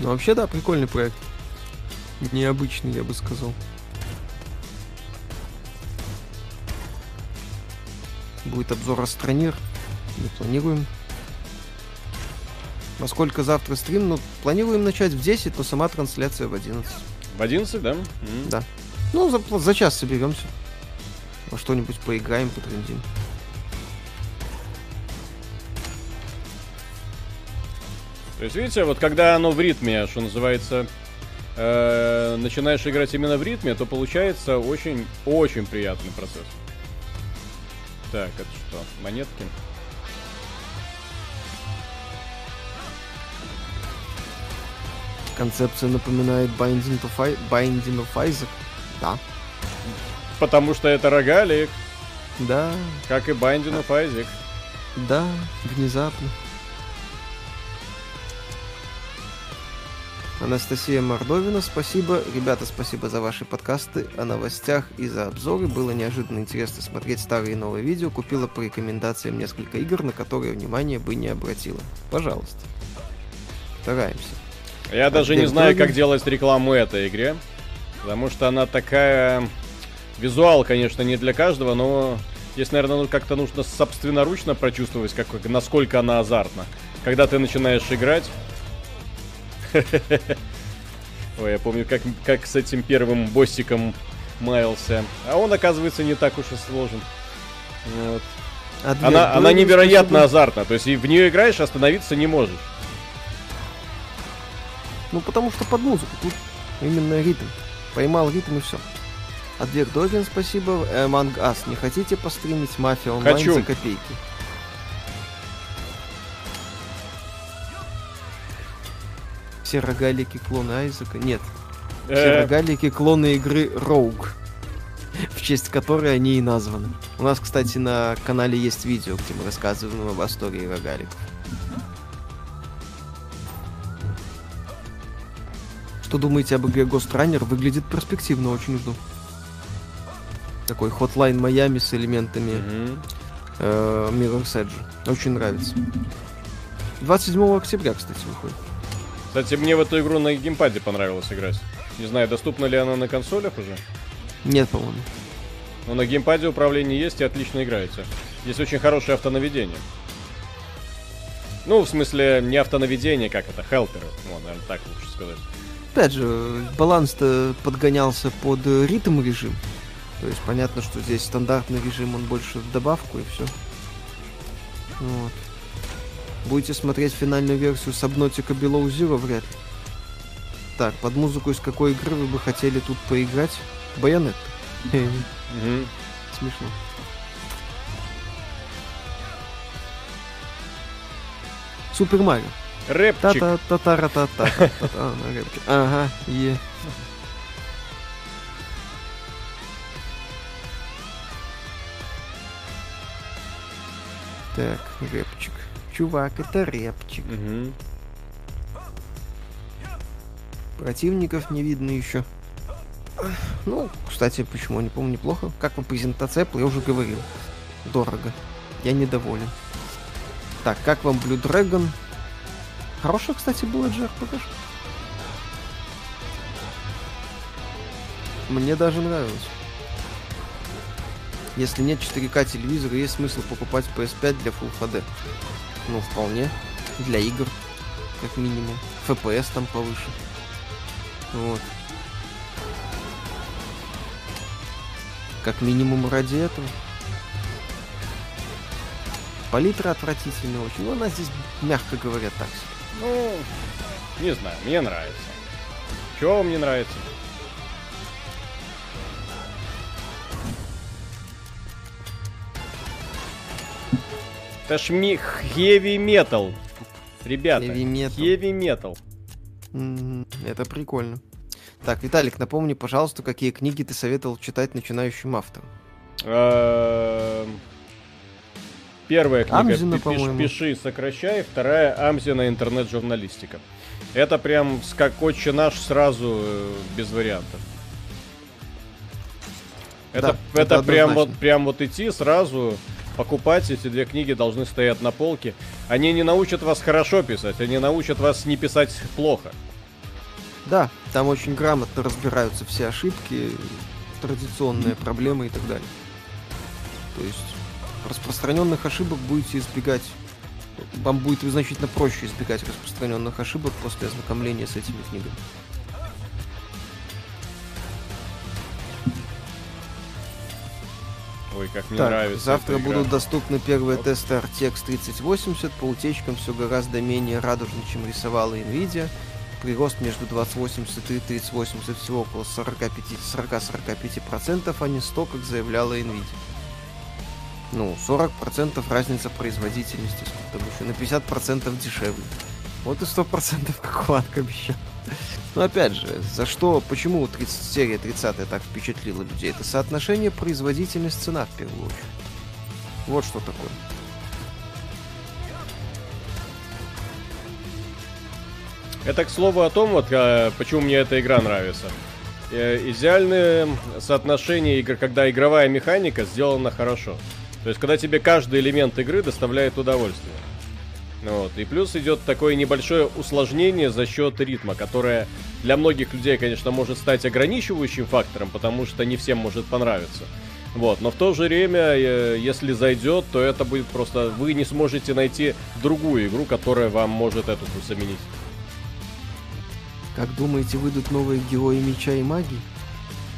Ну вообще да, прикольный проект. Необычный, я бы сказал. Будет обзор Астронир. Мы планируем. Насколько завтра стрим? Ну, планируем начать в 10, но сама трансляция в 11. В 11, да? Mm. Да. Ну, за, за час соберемся. Во что-нибудь поиграем, потрендим. То есть, видите, вот когда оно в ритме, что называется, э, начинаешь играть именно в ритме, то получается очень-очень приятный процесс. Так, это что? Монетки? Концепция напоминает Binding of, I... Binding of Isaac. Да. Потому что это рогалик. Да. Как и Binding of Isaac. Да, внезапно. Анастасия Мордовина, спасибо. Ребята, спасибо за ваши подкасты о новостях и за обзоры. Было неожиданно интересно смотреть старые и новые видео. Купила по рекомендациям несколько игр, на которые внимание бы не обратила. Пожалуйста. Стараемся. Я даже не знаю, как делать рекламу этой игре. Потому что она такая... Визуал, конечно, не для каждого, но здесь, наверное, ну, как-то нужно собственноручно прочувствовать, как, насколько она азартна. Когда ты начинаешь играть... Ой, я помню, как, как с этим первым боссиком маялся. А он, оказывается, не так уж и сложен. Вот. А она, она невероятно азартна. То есть в нее играешь, остановиться не можешь. Ну, потому что под музыку. Тут именно ритм. Поймал ритм и все. Адвер Доген, спасибо. Among Us, не хотите постримить Мафия онлайн Хочу. за копейки? Все рогалики клоны Айзека? Нет. Все Э, рогалики клоны игры Rogue, в честь которой они и названы. У нас, кстати, на канале есть видео, где мы рассказываем об истории рогаликов. Что думаете об игре Ghost Runner? Выглядит перспективно, очень жду. Такой Hotline Miami с элементами мгм. э, Mirror's Edge. Очень нравится. 27 октября, кстати, выходит. Кстати, мне в эту игру на геймпаде понравилось играть. Не знаю, доступна ли она на консолях уже. Нет, по-моему. Но на геймпаде управление есть и отлично играете. Здесь очень хорошее автонаведение. Ну, в смысле, не автонаведение, как это, хелперы. Вот, наверное, так лучше сказать. Опять же, баланс-то подгонялся под э, ритм режим. То есть понятно, что здесь стандартный режим, он больше в добавку и все. Вот. Будете смотреть финальную версию Subnautica Below Zero вряд ли. Так, под музыку из какой игры вы бы хотели тут поиграть? Байонет. Смешно. Супер Марио. Рэпчик. та та та та та та та Ага, е. Так, рэпчик. Чувак, это рэпчик. Противников не видно еще. Ну, кстати, почему не помню неплохо. Как вам презентация? Apple я уже говорил. Дорого. Я недоволен. Так, как вам Blue Dragon? Хорошая, кстати, была JRPG. Мне даже нравилось. Если нет 4К телевизора, есть смысл покупать PS5 для Full HD. Ну, вполне. Для игр, как минимум. FPS там повыше. Вот. Как минимум ради этого. Палитра отвратительная очень. Ну, она здесь, мягко говоря, так себе. Ну, не знаю, мне нравится. Чего вам не нравится? Это ж ми heavy metal. Ребята, Heavy metal. heavy metal. Мгм, Это прикольно. Так, Виталик, напомни, пожалуйста, какие книги ты советовал читать начинающим авторам. Первая книга Амзина, «Пи- пиш-. «Пиши, сокращай», вторая «Амзина. Интернет-журналистика». Это прям как отче наш сразу э, без вариантов. Это, Да, это, это прям вот прям вот идти сразу покупать эти две книги должны стоять на полке. Они не научат вас хорошо писать, они научат вас не писать плохо. Да, там очень грамотно разбираются все ошибки, традиционные проблемы и так далее. То есть распространенных ошибок будете избегать. Вам будет значительно проще избегать распространенных ошибок после ознакомления с этими книгами. Ой, как мне Так, нравится. завтра эта игра. будут доступны первые тесты RTX 3080. По утечкам все гораздо менее радужно, чем рисовала Nvidia. Прирост между 2080 и 3080 всего около 40-45%, а не 100, как заявляла Nvidia. Ну, 40% разница производительности, потому что на 50% дешевле. Вот и 100% как Ванг обещал. Но опять же, за что, почему 30, серия 30 так впечатлила людей? Это соотношение производительность-цена в первую очередь. Вот что такое. Это, к слову, о том, вот, э, почему мне эта игра нравится. Э, Идеальное соотношение игр, когда игровая механика сделана хорошо. То есть, когда тебе каждый элемент игры доставляет удовольствие. Ну Вот. И плюс идет такое небольшое усложнение за счет ритма, которое для многих людей, конечно, может стать ограничивающим фактором, потому что не всем может понравиться. Вот, но в то же время, э, если зайдет, то это будет просто... Вы не сможете найти другую игру, которая вам может эту заменить. Как думаете, выйдут новые герои меча и магии?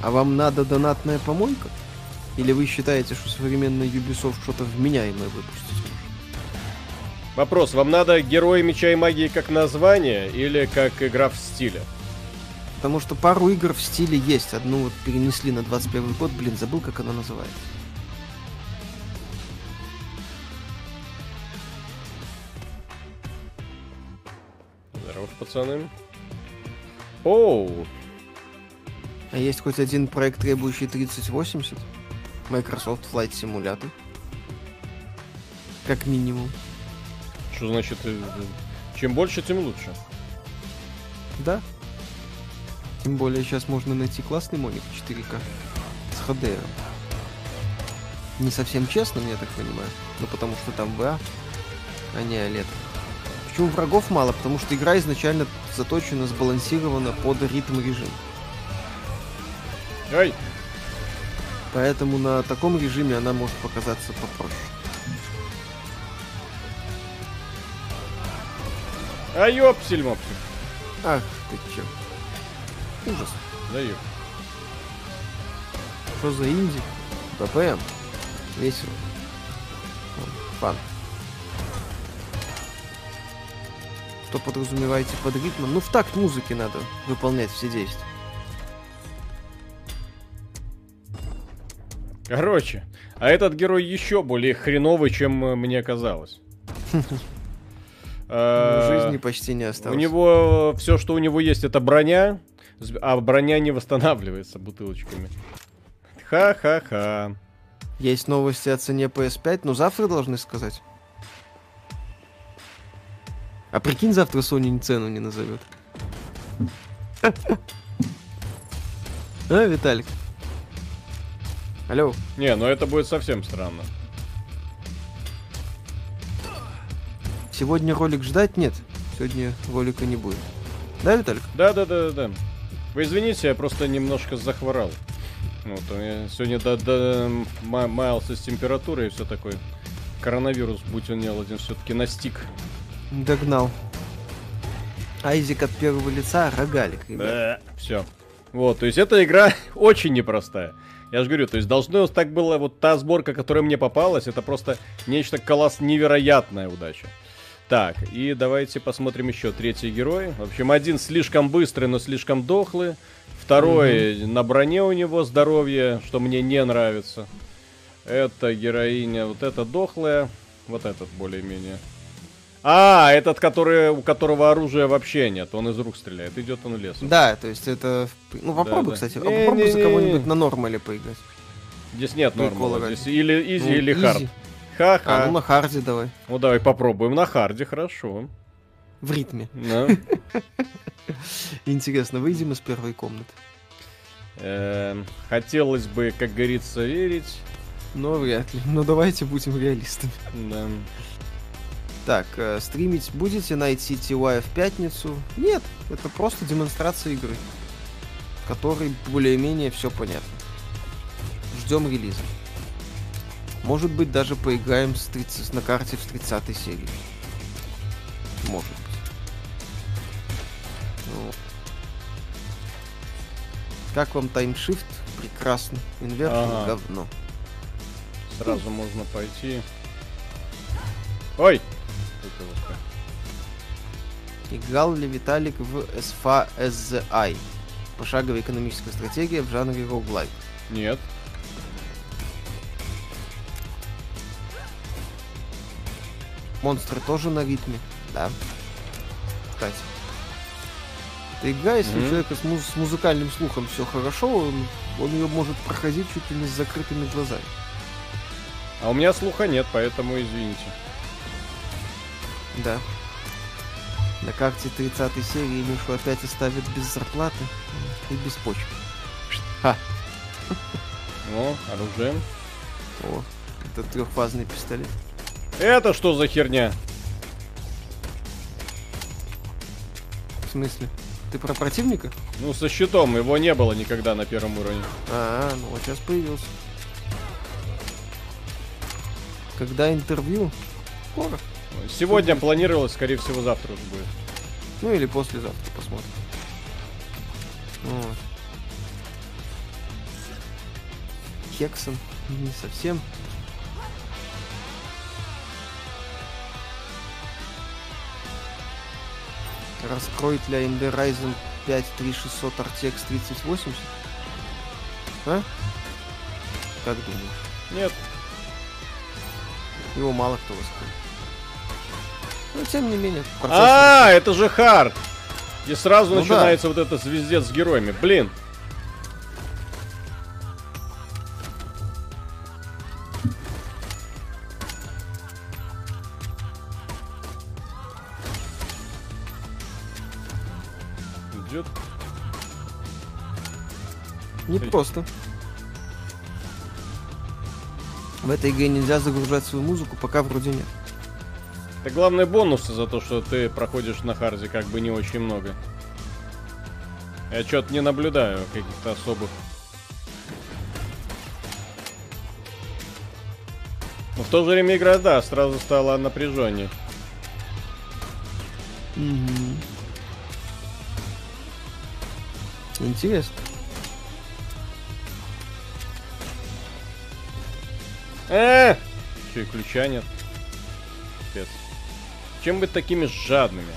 А вам надо донатная помойка? Или вы считаете, что современный Ubisoft что-то вменяемое выпустить может? Вопрос, вам надо Герои Меча и Магии как название или как игра в стиле? Потому что пару игр в стиле есть. Одну вот перенесли на 21 год. Блин, забыл, как она называется. Здорово, пацаны. Оу, А есть хоть один проект, требующий 3080? Microsoft Flight Simulator. Как минимум. что значит, э, чем больше, тем лучше. Да. Тем более сейчас можно найти классный моник 4К с HDR. Не совсем честно, я так понимаю. Ну потому что там VA, а не OLED. Почему врагов мало? Потому что игра изначально заточена, сбалансирована под ритм режим. Ай, Поэтому на таком режиме она может показаться попроще. а ёпсель-мопсель. Ах ты чё. Ужас. Да ёп. Что за инди? ППМ. Весело. Фан. Что подразумеваете под ритмом? Ну, в такт музыки надо выполнять все действия. Короче, а этот герой еще более хреновый, чем э, мне казалось. Э, Жизни почти не осталось. У него все, что у него есть, это броня, а броня не восстанавливается бутылочками. Ха-ха-ха. Есть новости о цене PS5, но завтра должны сказать. А прикинь, завтра Sony цену не назовет. А, Виталик? Алло, Не, ну это будет совсем странно. сегодня ролик ждать? Нет, сегодня ролика не будет. Да, Виталик? Да-да-да-да. Вы извините, я просто немножко захворал. Вот, у меня сегодня до, до ма- маялся с температурой и все такое. Коронавирус, будь он неладен, все-таки настиг. Догнал. Айзик от первого лица, рогалик, ребят. Все. Вот, то есть эта игра очень непростая. Я же говорю, то есть должно так было, вот та сборка, которая мне попалась, это просто нечто колосс, невероятная удача. Так, и давайте посмотрим еще третий герой. В общем, один слишком быстрый, но слишком дохлый. Второй на броне у него здоровье, что мне не нравится. Это героиня, вот эта дохлая, вот этот более-менее. А, этот, который, у которого оружия вообще нет, он из рук стреляет, идет он лесом. Да, то есть это... Ну, попробуй, да. кстати, а Не-не-не. попробуй за кого-нибудь на нормале поиграть. Здесь нет нормала, здесь или easy, Ну, или easy. hard. Ха-ха. А, ну на харде давай. Ну давай попробуем на харде, хорошо. В ритме. Да. Интересно, выйдем из первой комнаты. Эм, Хотелось бы, как говорится, верить. Но вряд ли. Ну давайте будем реалистами. Да. Так, э, стримить будете на ITTY в пятницу? Нет, это просто демонстрация игры, в которой более-менее все понятно. Ждем релиза. Может быть, даже поиграем с 30 на карте в 30 серии. Может быть. Как вам таймшифт? Прекрасно. Инвертор Ага. говно. Сразу можно пойти. Ой! Как. Играл ли Виталик в SFA SZI? Пошаговая экономическая стратегия в жанре роуглайк. Нет. Монстры тоже на ритме. Да. Кстати. Эта игра, если у человека с, муз- с музыкальным слухом все хорошо, он, он ее может проходить чуть ли не с закрытыми глазами. А у меня слуха нет, поэтому извините. Да. На карте 30 серии Мишу опять оставят без зарплаты и без почки. Ха. Ну, оружие. О, это трехфазный пистолет. Это что за херня? В смысле? Ты про противника? Ну, со щитом, его не было никогда на первом уровне. А, ну вот сейчас появился. Когда интервью? Скоро. Сегодня планировалось, скорее всего, завтра уже будет. Ну или послезавтра посмотрим. Вот. Хексон. Не совсем. Раскроет ли AMD Ryzen 5 3600 RTX 3080? А? Как думаешь? Нет. Его мало кто воспринимает. Но тем не менее, процессор... А, это же хард. И сразу Ну начинается вот это звездец с героями. Блин. Идет. Не просто. В этой игре нельзя загружать свою музыку, пока вроде нет. Это главные бонусы за то, что ты проходишь на харде как бы не очень много. Я что-то не наблюдаю каких-то особых. Но в то же время игра, да, сразу стала напряженнее. Интересно. Э! Еще и ключа нет. Пипец. Чем быть такими жадными?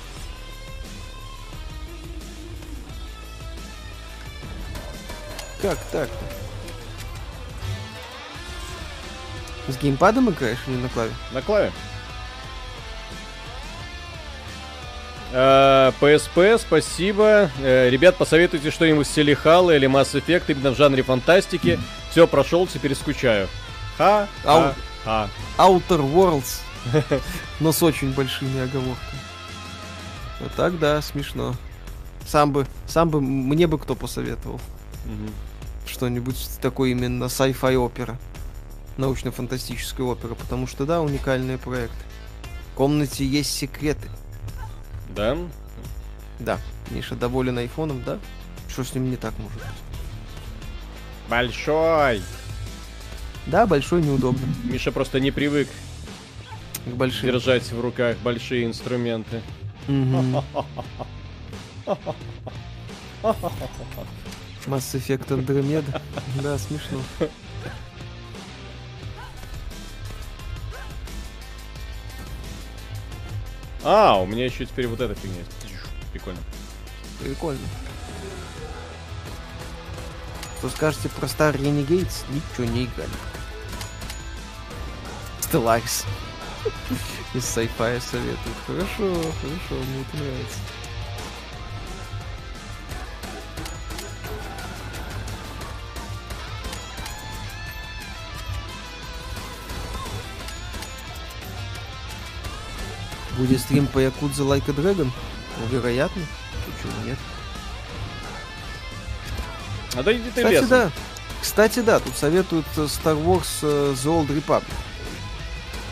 Как так-то? С геймпадом играешь или на клаве? На клаве. Э, PSP, спасибо. Э, Ребят, посоветуйте что-нибудь в стиле Хала или Mass Effect именно в жанре фантастики. Все, прошел, теперь скучаю. Ха, ха, ха. Outer Worlds. Но с очень большими оговорками. Вот так, да, смешно. Сам бы, сам бы, мне бы кто посоветовал. Мгм. Что-нибудь такое именно sci-fi опера. Научно-фантастическая опера. Потому что, да, уникальный проект. В комнате есть секреты. Да? Да. Миша доволен айфоном, да? Что с ним не так может быть? Большой. Да, большой неудобно. Миша просто не привык К большим. держать в руках большие инструменты. Mass Effect Andromeda. Да, смешно. А, у меня еще теперь вот эта фигня есть. Прикольно. Прикольно. Что скажете про Star Renegades? Ничего не играли. Stellaris. Из sci-fi советуют. Хорошо, хорошо, мне это нравится. Будет стрим по Якудзе Like a Dragon? Ну, вероятно. Почему нет? А да иди ты Кстати, лесом. да. Кстати, да, тут советуют э, Star Wars э, The Old Republic.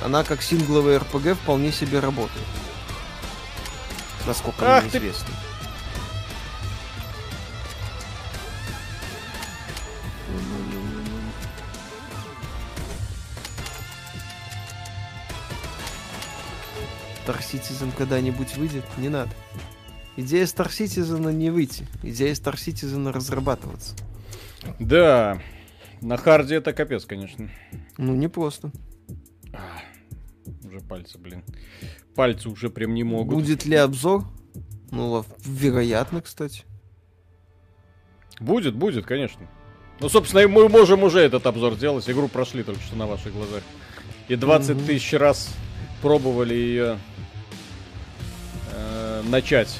Она как сингловая RPG вполне себе работает. Насколько Ах мне ты- известно. Star Citizen когда-нибудь выйдет? Не надо. Идея Star Citizen не выйти. Идея Star Citizen разрабатываться. Да. На харде это капец, конечно. Ну, не просто. Уже пальцы, блин. Пальцы уже прям не могут. Будет ли обзор? Ну, вероятно, кстати. Будет, будет, конечно. Ну, собственно, мы можем уже этот обзор делать. Игру прошли только что на ваших глазах. И 20 Мгм. тысяч раз пробовали ее э, начать.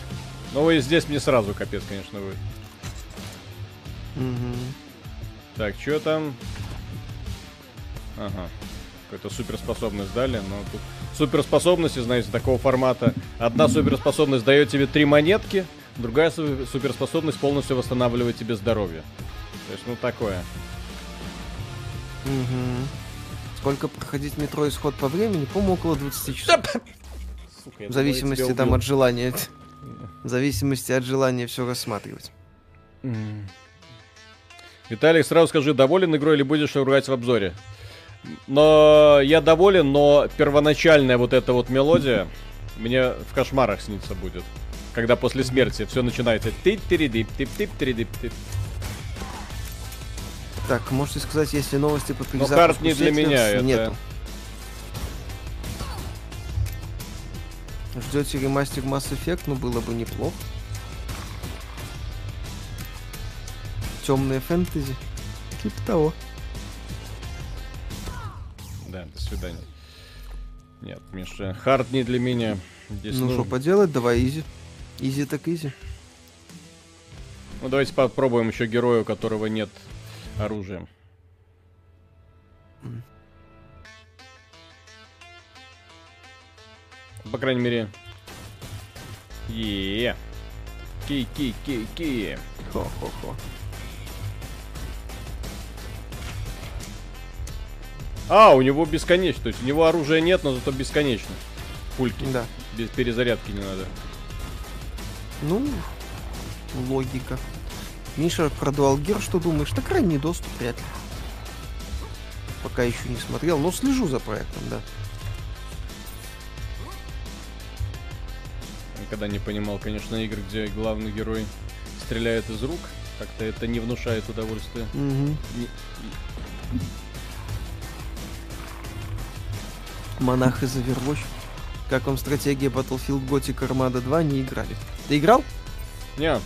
Ну, и здесь мне сразу капец, конечно, будет. Мгм. Так, что там? Ага. Какую-то суперспособность дали, но тут суперспособности, знаете, такого формата. Одна суперспособность дает тебе три монетки, другая су- суперспособность полностью восстанавливает тебе здоровье. То есть, ну такое. Мгм. Сколько проходить метро исход по времени? По-моему, около 20 часов. Сука, В зависимости там от желания. В зависимости от желания все рассматривать. М. Виталик, сразу скажи, доволен игрой или будешь ругать в обзоре? Но я доволен, но первоначальная вот эта вот мелодия мне в кошмарах снится будет. Когда после смерти все начинается тип тип тип тип тип тип Так, можете сказать, есть ли новости по Но карт не для меня, это- Нету. Ждете ремастер Mass Effect? Ну, было бы неплохо. темное фэнтези. Типа того. Да, до свидания. Нет, Миша, hard не для меня. Здесь ну что поделать, давай easy. Easy так easy. Ну давайте попробуем еще героя, у которого нет оружия. По крайней мере. Е. Ки, ки, ки, ки. Хо-хо-хо. А, у него бесконечно. То есть у него оружия нет, но зато бесконечно. Пульки. Да. Без перезарядки не надо. Ну, логика. Миша, про Dual Gear что думаешь? Так ранний доступ вряд ли. Пока еще не смотрел, но слежу за проектом, да. Никогда не понимал, конечно, игр, где главный герой стреляет из рук. Как-то это не внушает удовольствия. Угу. Монах из Overwatch. Как вам стратегия Battlefield Gothic Armada 2? Не играли. Ты играл? Не.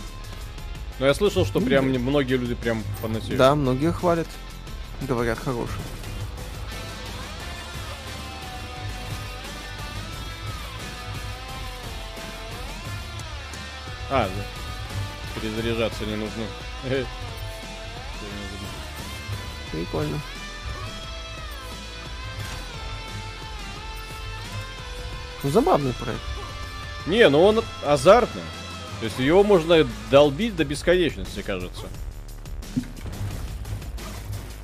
Но я слышал, что прям многие люди прям поносили. Да, многие хвалят. Говорят, хороший. А, да. Перезаряжаться не нужно. Прикольно. Ну, забавный проект. Не, ну он азартный. То есть его можно долбить до бесконечности, кажется.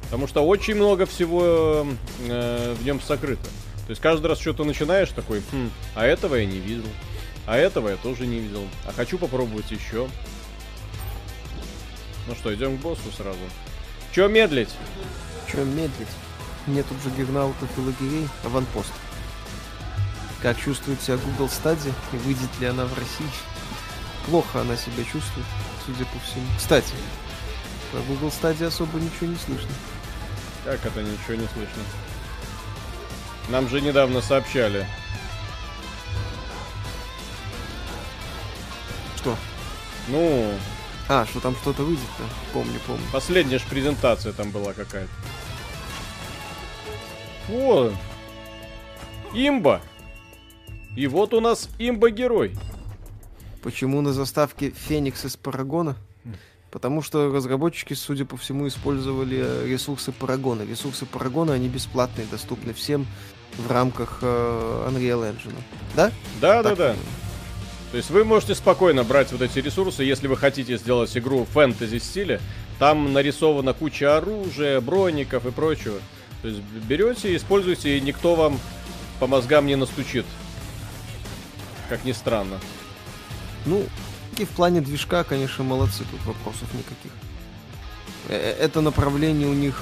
Потому что очень много всего э, в нем сокрыто. То есть каждый раз что-то начинаешь такой, хм, а этого я не видел. А этого я тоже не видел. А хочу попробовать еще. Ну что, идем к боссу сразу. Че медлить? Че медлить? Нет тут же гигнаутов и лагерей, аванпост. Как чувствует себя Google Stadia и выйдет ли она в России? Плохо она себя чувствует, судя по всему. Кстати, про Google Stadia особо ничего не слышно. Как это ничего не слышно? Нам же недавно сообщали. Что? Ну... А, что там что-то выйдет-то? Помню, помню. Последняя же презентация там была какая-то. О! Имба! И вот у нас имба-герой. Почему на заставке Феникс из Парагона? Потому что разработчики, судя по всему, использовали э, ресурсы Парагона. Ресурсы Парагона, они бесплатные, доступны всем в рамках э, Unreal Engine. Да? Да, так, да, да. То есть вы можете спокойно брать вот эти ресурсы, если вы хотите сделать игру фэнтези стиле. Там нарисована куча оружия, броников и прочего. То есть берете, используйте, и никто вам по мозгам не настучит. Как ни странно. Ну, и в плане движка, конечно, молодцы, тут вопросов никаких. Э, э, это направление у них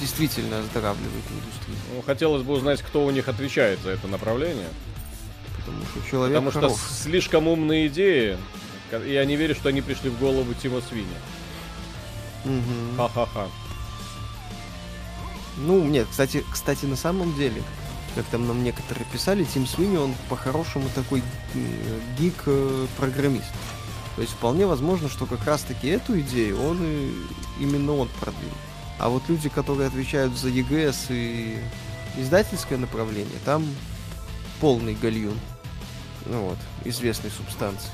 действительно оздоравливает индустрию. Ну, хотелось бы узнать, кто у них отвечает за это направление. Потому что человек Потому что хорош. слишком умные идеи, я не верю, что они пришли в голову Тима Свини. Угу. Ха-ха-ха. Ну, нет, кстати, кстати, на самом деле, как там нам некоторые писали, Тим Свини, он по-хорошему такой гик-программист. То есть вполне возможно, что как раз-таки эту идею он и именно он продвинул. А вот люди, которые отвечают за ЕГС и издательское направление, там полный гальюн. Ну вот, известной субстанции.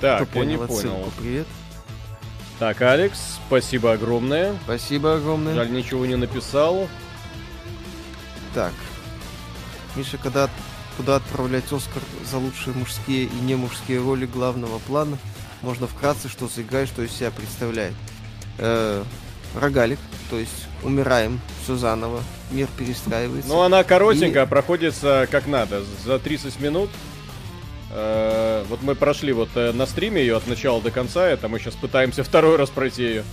Так, Кто я понял не понял. Привет. Так, Алекс, спасибо огромное. Спасибо огромное. Жаль, ничего не написал. Так. Миша, когда куда отправлять Оскар за лучшие мужские и не мужские роли главного плана, можно вкратце, что игра что из себя представляет. Э, рогалик, то есть умираем, все заново, мир перестраивается. Ну, она коротенькая, и... проходится как надо, за 30 минут. Э, вот мы прошли вот э, на стриме ее от начала до конца, это мы сейчас пытаемся второй раз пройти ее.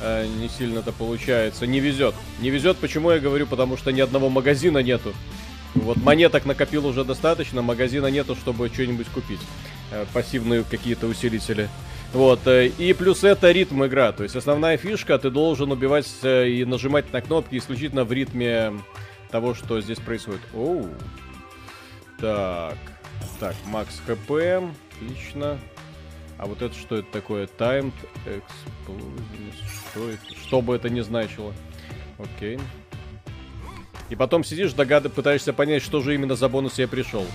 Э, не сильно это получается. Не везет. Не везет, почему я говорю, потому что ни одного магазина нету. Вот монеток накопил уже достаточно, магазина нету, чтобы что-нибудь купить. Пассивные какие-то усилители. Вот, и плюс это ритм игра. То есть основная фишка, ты должен убивать и нажимать на кнопки исключительно в ритме того, что здесь происходит. Оу. Так. Так, макс хп, отлично. А вот это что это такое? Timed Explosion. Что это? Что бы это ни значило. Окей. И потом сидишь, догады, пытаешься понять, что же именно за бонус я пришел.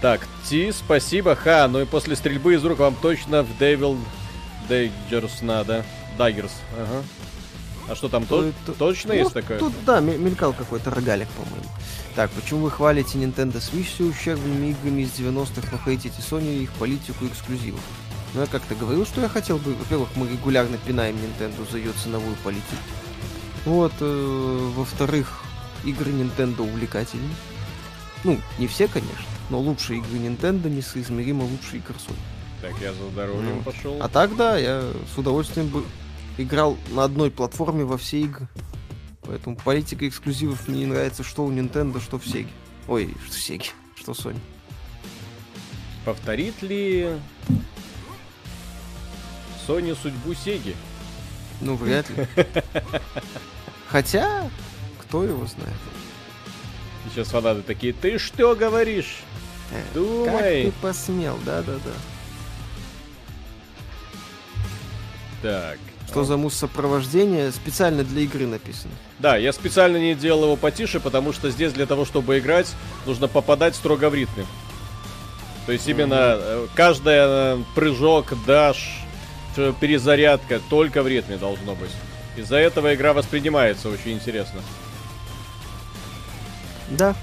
Так, Ти, спасибо. Ха, ну и после стрельбы из рук вам точно в Devil Daggers надо. Daggers, ага. А что там, то, то, точно ну, есть такое? Тут, да, мелькал какой-то рогалик, по-моему. Так, почему вы хвалите Nintendo Switch все ущербными играми из 90-х, но хейтите Sony и их политику эксклюзивов? Ну, я как-то говорил, что я хотел бы... Во-первых, мы регулярно пинаем Nintendo за ее ценовую политику. Вот, э, во-вторых, игры Nintendo увлекательны. Ну, не все, конечно, но лучшие игры Nintendo несоизмеримо лучшие игры Sony. Так, я за здоровьем Ну, пошел. А так, да, я с удовольствием бы играл на одной платформе во все игры. Поэтому политика эксклюзивов мне не нравится что у Nintendo, что в Sega. Ой, что в Sega, что в Sony. Повторит ли Sony судьбу Сеги? Ну, вряд ли. Хотя, кто его знает. Сейчас фанаты такие, ты что говоришь? Э, Думай. Как ты посмел, да-да-да. Так. Что за мусс сопровождение специально для игры написано. Да, я специально не делал его потише, потому что здесь для того, чтобы играть, нужно попадать строго в ритме. То есть именно э, каждый э, прыжок, даш, э, перезарядка только в ритме должно быть. Из-за этого игра воспринимается очень интересно. Да,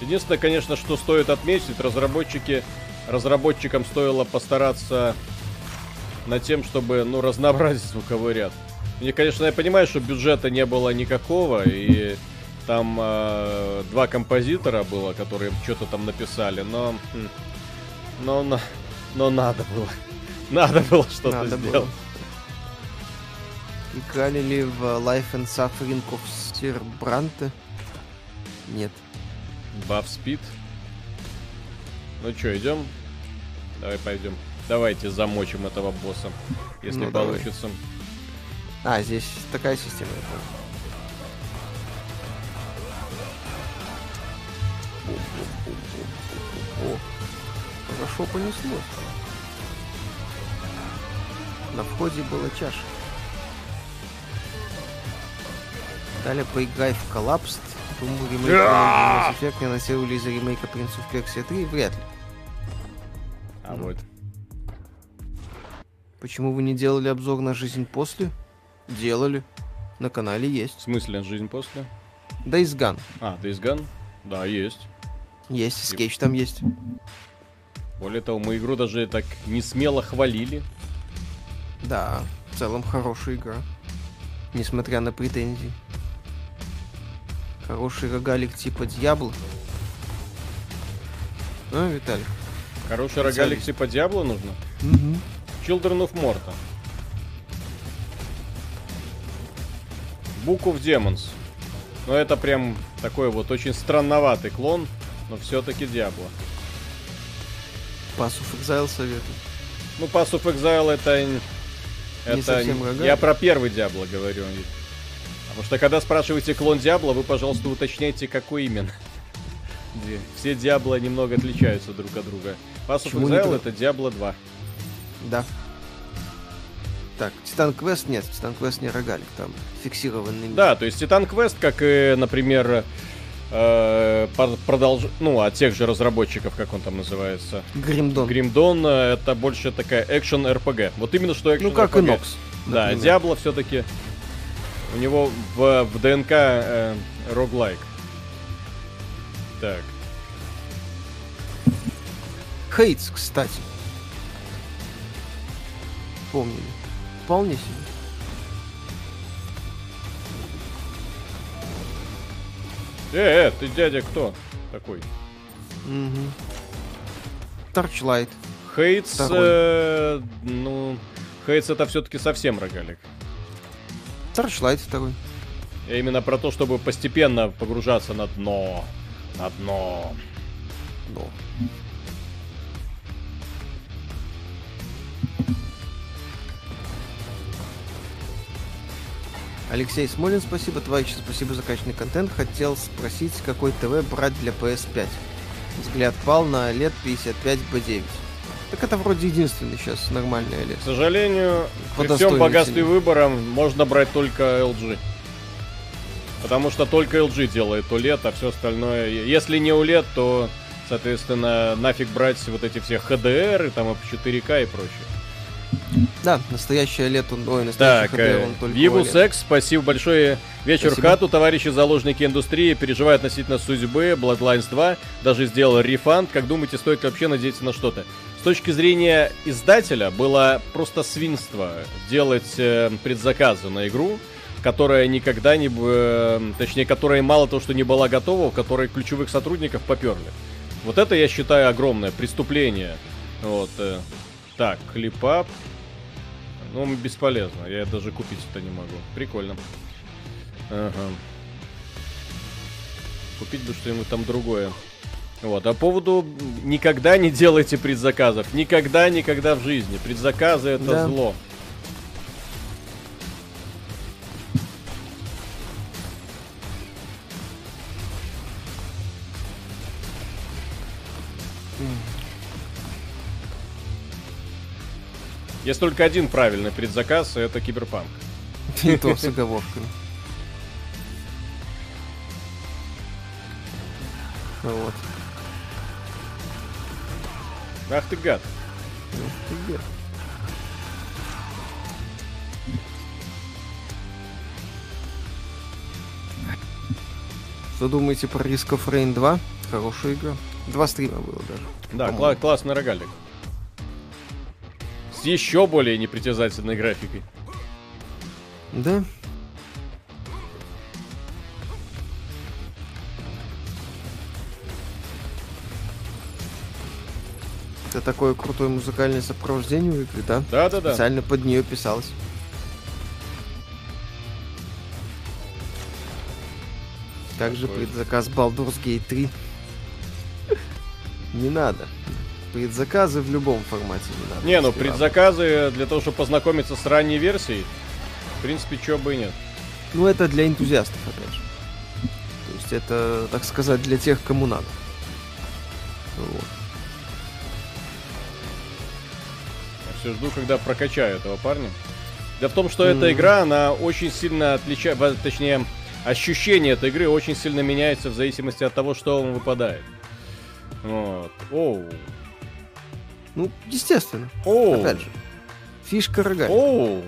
Единственное, конечно, что стоит отметить, разработчики, разработчикам стоило постараться над тем, чтобы, ну, разнообразить звуковой ряд. Мне, конечно, я понимаю, что бюджета не было никакого, и там э, два композитора было, которые что-то там написали, но, но, но, но надо было, надо было что-то сделать. было. Играли ли в Life and Suffering of Sir Бранте? Нет. Баф спид. Ну что, идем? Давай пойдем. Давайте замочим этого босса, если Ну, давай. получится. А, здесь такая система, я. О, хорошо понесло. На входе была чаша. Далее поиграй в Collapsed. Думаю, ремейк Mass Effect не анонсировали из-за ремейка Prince of Persia 3. Вряд ли. А вот. Почему вы не делали обзор на жизнь после? Делали. На канале В есть. смысле, жизнь после? Days Gone. А, Days Gone? Да, есть. Есть, скетч там есть. Более того, мы игру даже так не смело хвалили. Да, в целом хорошая игра. Несмотря на претензии. Хороший рогалик типа Дьябло. А, Виталий? Хороший рогалик типа Диабло нужно? Угу. Children of Morta. Book of Demons. Но это прям такой вот очень странноватый клон, но все-таки Диабло. Pass of Exile советую. Ну, Pass of Exile это... н- Это... совсем рогалик. Я про первый Диабло говорю. Потому что когда спрашиваете клон Диабло, вы, пожалуйста, уточняйте, какой именно. Все Диабло немного отличаются друг от друга. Pass of не Exile это Диабло 2. Да. Так, Титан Квест нет, Титан Квест не рогалик, там фиксированный мир. Да, то есть Титан Квест, как и, например, э, продолж... ну, от тех же разработчиков, как он там называется, Гримдон. Гримдон, это больше такая экшен РПГ. Вот именно что экшен Ну, как и. Нокс. Да. Диабло все-таки у него в, в ДНК э, роглайк. Так, Хейтс, кстати. Помнили. Вполне себе. э, э, ты дядя кто такой? Угу. Торчлайт. Хейтс, э, ну, Хейтс это все-таки совсем рогалик. Торчлайт второй. Я именно про то, чтобы постепенно погружаться на дно. На дно. Но. Алексей Смолин, спасибо. Товарищи, спасибо за качественный контент. Хотел спросить, какой ТВ брать для PS5. Взгляд пал на OLED 55B9. Так это вроде единственный сейчас нормальный OLED. К сожалению, По при всем богатстве достоинству. выбора можно брать только LG. Потому что только LG делает OLED, а все остальное... Если не OLED, то, соответственно, нафиг брать вот эти все HDR, и там и 4К и прочее. Да, настоящий OLED, он, ой, настоящий Так, HDR, э, он только OLED. X, спасибо большое. Вечер Спасибо. в хату, товарищи заложники индустрии, переживают относительно судьбы. Bloodlines 2 даже сделал рефанд. Как думаете, стоит ли вообще надеяться на что-то? С точки зрения издателя, было просто свинство делать э, предзаказы на игру, которая никогда не... э, точнее, которая мало того, что не была готова, у которой ключевых сотрудников поперли. Вот это, я считаю, огромное преступление. Вот. э. Так, клипап. Ну, бесполезно. Я даже купить это не могу. Прикольно. Ага. Купить бы что-нибудь там другое. Вот. А по поводу никогда не делайте предзаказов. Никогда, никогда в жизни. Предзаказы это Да. зло. Есть только один правильный предзаказ, и это киберпанк. И то с оговорками. Вот. Ах ты гад. Ну, привет. Что думаете про Risk of Rain 2? Хорошая игра. Два стрима было даже. Да, кла- классный рогалик. С еще более непритязательной графикой. Да. Это такое крутое музыкальное сопровождение у игры, да? Да-да-да. Специально под нее писалось. Как же Такой. предзаказ Baldur's Gate 3? Не надо. Предзаказы в любом формате не надо. Не, ну предзаказы для того, чтобы познакомиться с ранней версией, в принципе, чего бы и нет. Ну, это для энтузиастов, опять же. То есть это, так сказать, для тех, кому надо. Вот. Я все жду, когда прокачаю этого парня. Да в том, что эта Мгм. игра, она очень сильно отличается, точнее, ощущение этой игры очень сильно меняется в зависимости от того, что вам выпадает. Вот. Оу. Ну, естественно. Оу. Опять же. Фишка рогаль. Оу.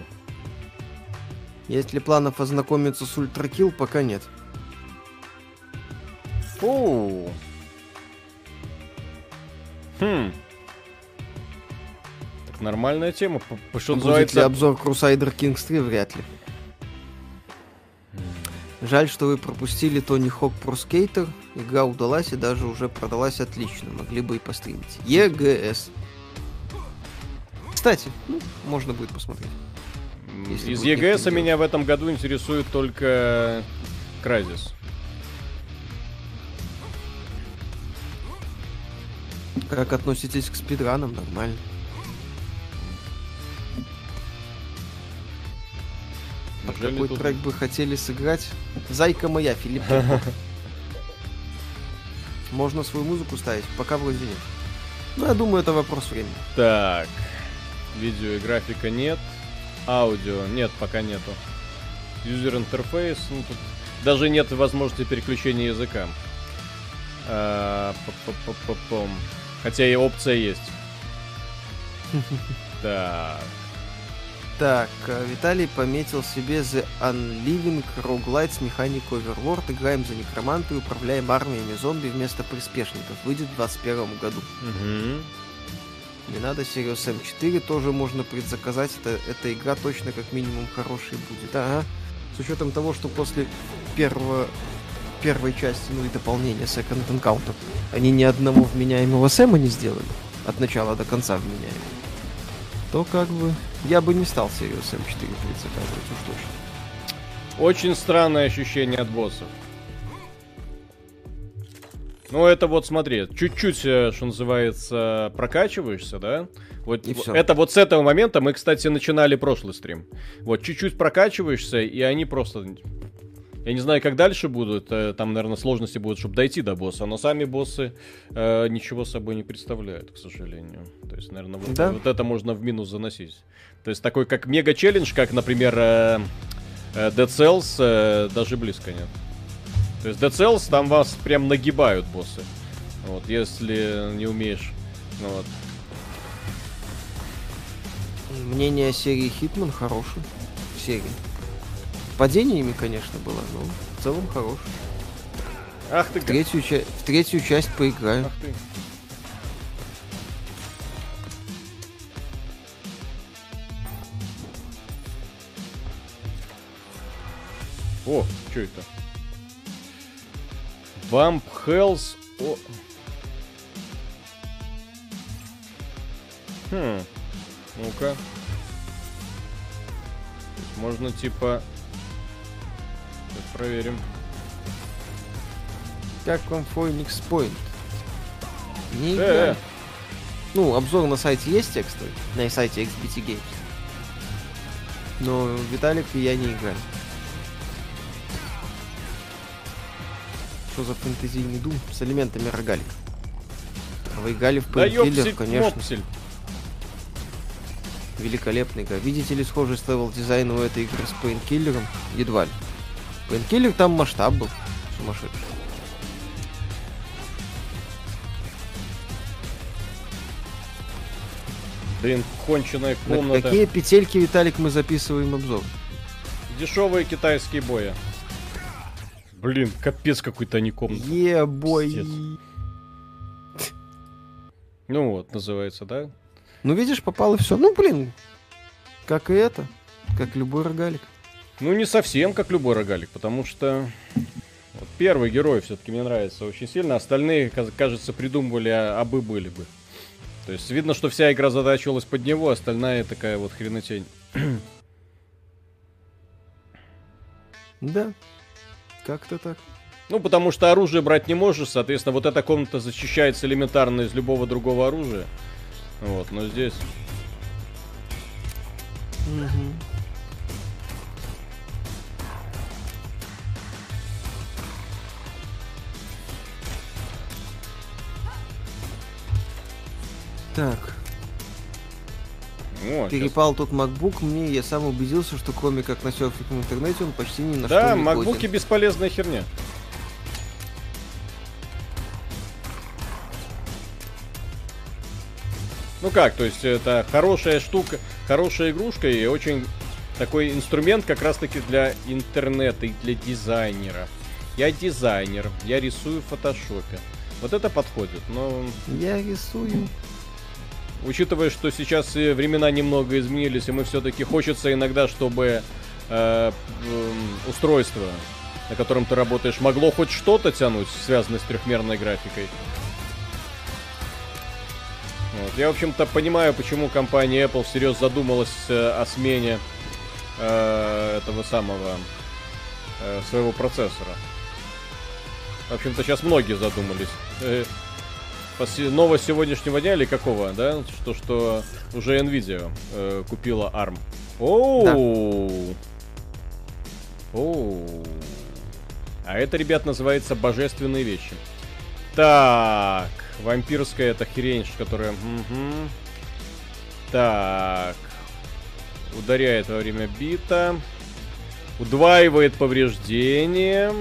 Есть ли планов ознакомиться с Ультракил, пока нет. Оу. Хм. Так нормальная тема. Что Будет ли называется... обзор Crusader Kings 3? Вряд ли. Жаль, что вы пропустили Тони Хок Pro Skater. Игра удалась и даже уже продалась отлично. Могли бы и постримить. ЕГС. Кстати, ну, можно будет посмотреть. Если Из ЕГС меня в этом году интересует только Кразис. Как относитесь к спидранам? Нормально. Под Неужели какой тут- трек бы хотели сыграть? Зайка моя, Филипп. Можно свою музыку ставить, пока вроде нет. Ну, я думаю, это вопрос времени. Так. Видео и графика нет. Аудио нет, пока нету. Юзер интерфейс, ну тут даже нет возможности переключения языка. А. Хотя и опция есть. Так. Так, э, Виталий пометил себе The Unliving Roguelite с механикой Overlord. Играем за некроманта и управляем армиями зомби вместо приспешников. Выйдет в 2021 году. Мгм. Не надо Sirius M4, тоже можно предзаказать. Это, эта игра точно как минимум хорошей будет. Ага. С учетом того, что после первого, первой части, ну и дополнения Second Encounter, они ни одного вменяемого Сэма не сделали. От начала до конца вменяемого. То как бы я бы не стал Sirius M4 предзаказывать уж точно. Очень странное ощущение от боссов. Ну, это вот, смотри, чуть-чуть, э, что называется, прокачиваешься, да? Вот И в- всё. это вот с этого момента мы, кстати, начинали прошлый стрим. Вот чуть-чуть прокачиваешься, и они просто... Я не знаю, как дальше будут. Э, там, наверное, сложности будут, чтобы дойти до босса. Но сами боссы э, ничего собой не представляют, к сожалению. То есть, наверное, вот, да? вот это можно в минус заносить. То есть такой как мега-челлендж, как, например, э, э, Dead Cells, э, даже близко нет. То есть Dead Cells там вас прям нагибают боссы. Вот, если не умеешь. Ну, вот. Мнение о серии Hitman хорошее. Серии. Падениями, конечно, было, но в целом хорош. Ах ты, в третью, ча- в третью часть поиграю. Ах ты. О, что это? Vamp Hells... О... Хм. Ну-ка. Можно типа... Сейчас проверим. Как вам Phoenix Point? Не играю. Э -э. Ну, обзор на сайте есть текстовый, на сайте XBT Games. Но Виталик и я не играли. Что за фэнтезийный дум с элементами рогалика? А вы играли в Painkiller, да конечно. Мопсель. Великолепная игра. Видите ли схожесть левел дизайна у этой игры с Painkiller? Едва ли. Painkiller там масштаб был сумасшедший. Блин, конченая комната. На какие петельки, Виталик, мы записываем обзор? Дешевые китайские обои. Блин, капец какой-то не комната. Е-бой. Ну вот, называется, да? Ну, видишь, попало все. Ну, блин, как и это, как любой рогалик. Ну, не совсем как любой рогалик, потому что вот первый герой все-таки мне нравится очень сильно, остальные, кажется, придумывали, а, бы были бы. То есть видно, что вся игра задачивалась под него, остальная такая вот хренотень. Да, как-то так. Ну, потому что оружие брать не можешь, соответственно, вот эта комната защищается элементарно из любого другого оружия. Вот, но здесь... Угу. Так. О, Перепал сейчас... тут MacBook мне, я сам убедился, что кроме как на серфинг в интернете он почти ни на да, что не Да, MacBook бесполезная херня. Ну как, то есть это хорошая штука, хорошая игрушка и очень такой инструмент как раз таки для интернета и для дизайнера. Я дизайнер, я рисую в фотошопе. Вот это подходит, но... Я рисую. Учитывая, что сейчас и времена немного изменились, и мы все-таки хочется иногда, чтобы э, э, устройство, на котором ты работаешь, могло хоть что-то тянуть, связанное с трехмерной графикой. Вот. Я, в общем-то, понимаю, почему компания Apple всерьез задумалась э, о смене э, этого самого э, своего процессора. В общем-то, сейчас многие задумались. Новость сегодняшнего дня или какого, да? Что, что уже Nvidia э, купила ARM. Оу! Да. Оу! А это, ребят, называется божественные вещи. Так, вампирская это хрень, которая... Угу. Так. Ударяет во время бита. Удваивает повреждение.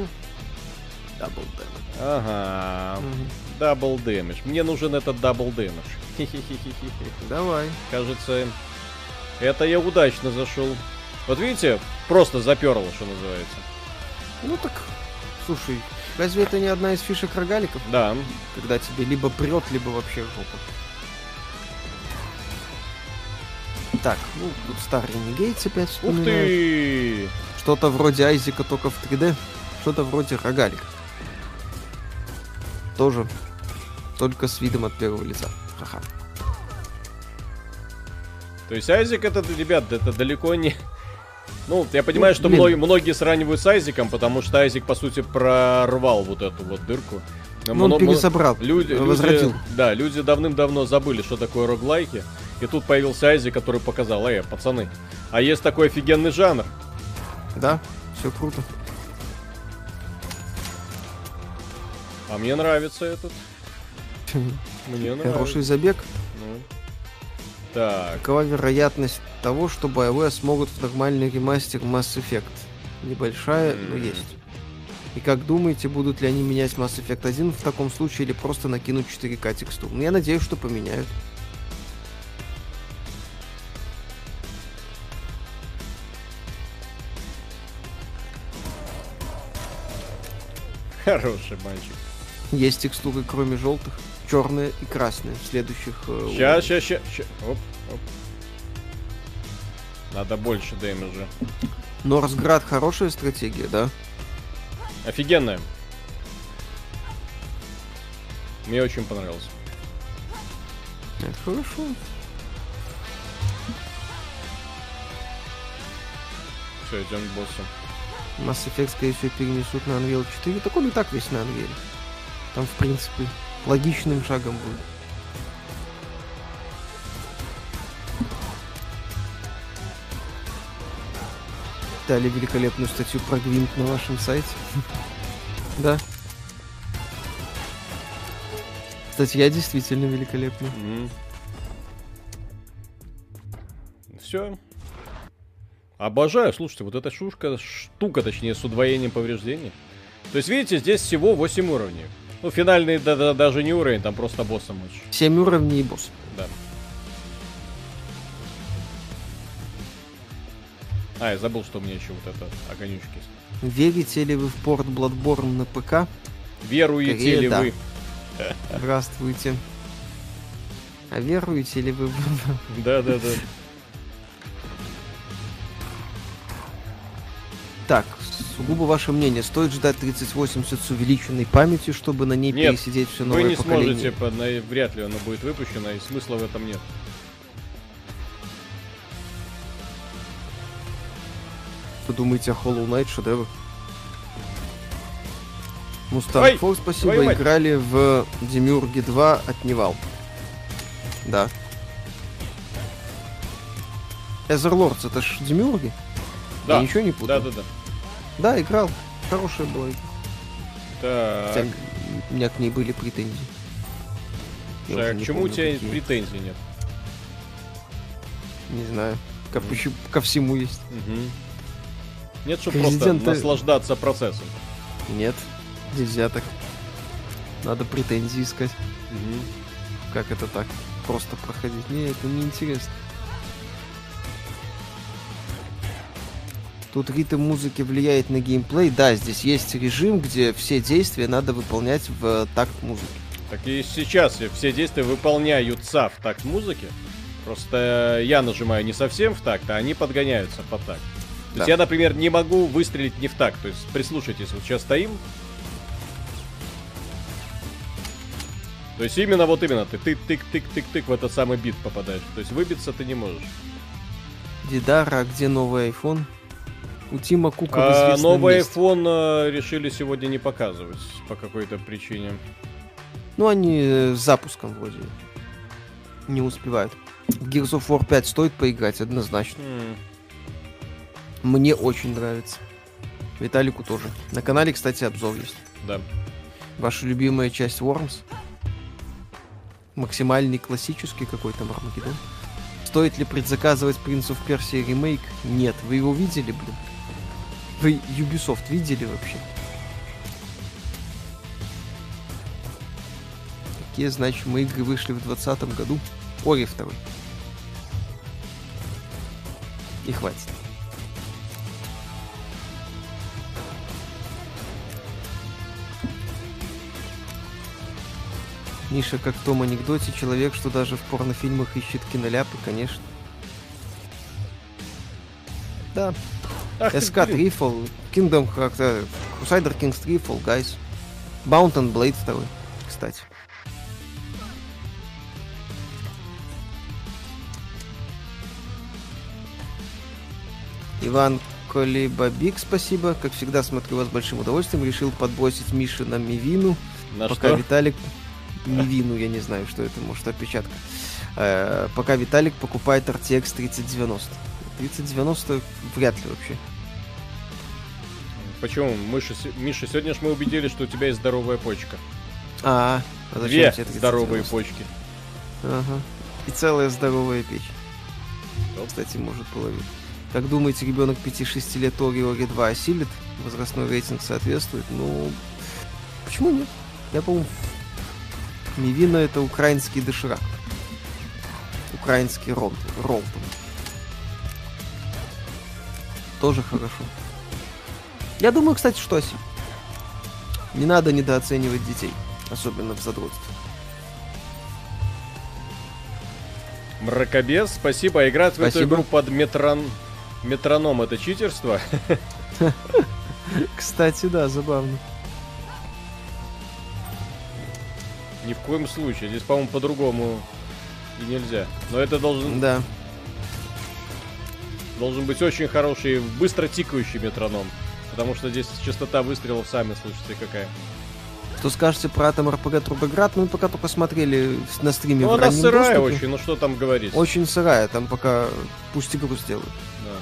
Double damage. Double damage. Мне нужен этот double damage. Давай. Кажется, это я удачно зашел. Вот видите, просто заперло, что называется. Ну так, слушай, Разве это не одна из фишек рогаликов? Да. Когда тебе либо прет, либо вообще жопа. Так, ну, тут старый Ренегейтс опять вспоминает. Ух ты! Что-то вроде Айзека, только в 3D. Что-то вроде рогалик. Тоже. Только с видом от первого лица. Ха-ха. То есть Айзек это, ребят, это далеко не, ну, я понимаю, что многие, многие сравнивают с Айзиком, потому что Айзик, по сути, прорвал вот эту вот дырку. Ну, он пересобрал, люди, возродил. Люди, да, люди давным-давно забыли, что такое роглайки. И тут появился Айзик, который показал, эй, пацаны, а есть такой офигенный жанр. Да, все круто. А мне нравится этот. Мне нравится. Хороший забег. Ну. Так, Какова вероятность того, что BioWare смогут в нормальный ремастер Mass Effect? Небольшая, но М. есть. И как думаете, будут ли они менять Mass Effect 1 в таком случае или просто накинут 4К текстур? Ну, я надеюсь, что поменяют. хороший мальчик. Есть текстуры, кроме желтых, черные и красные в следующих... ща, ща, ща. Оп, оп. Надо больше дэмэджа. Норсград хорошая стратегия, да? Офигенная. Мне очень понравился. Это хорошо. Все, идем к боссу. Mass Effect, скорее всего, перенесут на Unreal 4. Так он и так весь на Unreal. Там, в принципе, логичным шагом будет. Дали великолепную статью про Гвинт на вашем сайте. Да. Статья действительно великолепная. Все. Обожаю, слушайте, вот эта шушка, штука, точнее, с удвоением повреждений. То есть, видите, здесь всего 8 уровней. Ну, финальный да, да, даже не уровень, там просто босса мочь. 7 уровней и босс. Да. А, я забыл, что у меня еще вот это огонючки. есть. Верите ли вы в порт Bloodborne на ПК? Веруете Скорее, ли да. вы? Здравствуйте. А веруете ли вы. Да, да, да. Так, сугубо ваше мнение, стоит ждать 3080 с увеличенной памятью, чтобы на ней Нет, пересидеть все Вы новое не поколение? сможете, вряд ли оно будет выпущено, и смысла в этом нет. Вы думаете, а Hollow Knight шедевр? Mustang Fox, спасибо, играли в Демиурги 2 от Nival. Да. Etherlords, это ж Демиурги? Да. Я ничего не путаю? да, да. Да, играл. Хорошая была игра. Хотя Так, у меня к ней были претензии. Слушай, а к чему у помню, тебя какие. претензий нет? Не знаю. Ко, почему- ко всему есть. Мгм. Нет, чтобы просто Президенты- наслаждаться процессом. Нет, нельзя так. Надо претензии искать. Мгм. Как это так? Просто проходить. Не, это неинтересно. Тут ритм музыки влияет на геймплей. Да, здесь есть режим, где все действия надо выполнять в э, такт музыки. Так и сейчас все действия выполняются в такт музыки. Просто я нажимаю не совсем в такт, а они подгоняются по такт. То есть Да. я, например, не могу выстрелить не в такт. То есть прислушайтесь, вот сейчас стоим. То есть именно вот именно ты тык-тык-тык-тык-тык в этот самый бит попадаешь. То есть выбиться ты не можешь. Дидара, а где новый iPhone? У Тима Кука в А, новый месте. iPhone э, решили сегодня не показывать по какой-то причине. Ну, они э, с запуском вроде не успевают. В Gears of War 5 стоит поиграть, однозначно. М, Мне очень нравится. Виталику тоже. На канале, кстати, обзор есть. Да. Ваша любимая часть Worms? Максимальный классический какой-то Армагеддон? Стоит ли предзаказывать Prince of Persia ремейк? Нет. Вы его видели, блин? Вы Ubisoft видели вообще? Какие значимые игры вышли в 2020 году? Ори второй. И хватит. Миша, как в том анекдоте, человек, что даже в порнофильмах ищет киноляпы, конечно. Да. Блин. Trifle, Kingdom как-то Crusader Kings Trifle, guys. Mountain Blade 2, кстати. Иван Колебабик, спасибо. Как всегда, смотрю вас с большим удовольствием. Решил подбросить Мише на Мивину. На пока что? Виталик... Мивину, я не знаю, что это, может, опечатка. Э, пока Виталик покупает RTX 3090. 3090 вряд ли вообще. Почему? Миша, Миша, сегодня ж мы убедились, что у тебя есть здоровая почка. А, а Две тебе 30 здоровые почки. Ага. И целая здоровая печь. Оп. Кстати, может половить. Как думаете, ребенок 5-6 лет Ори 2 осилит? Возрастной рейтинг соответствует? Ну, почему нет? Я, по-моему, Мивина это украинский доширак. Украинский ролл. ролл там. Тоже хорошо. Я думаю, кстати, что осилит. Не надо недооценивать детей. Особенно в задротстве. Мракобес, спасибо. А Играть в эту Спасибо. игру под метрон... метроном это читерство? Кстати, да, забавно. Ни в коем случае. Здесь, по-моему, по-другому и нельзя. Но это должен, Да. Должен быть очень хороший, быстро тикающий метроном. Потому что здесь частота выстрелов, сами слышите, какая. Что скажете про Атом РПГ Трубоград? Мы пока только смотрели на стриме Ну, она сырая доступе. очень, ну что там говорить. Очень сырая, там пока пусть игру сделают. Да.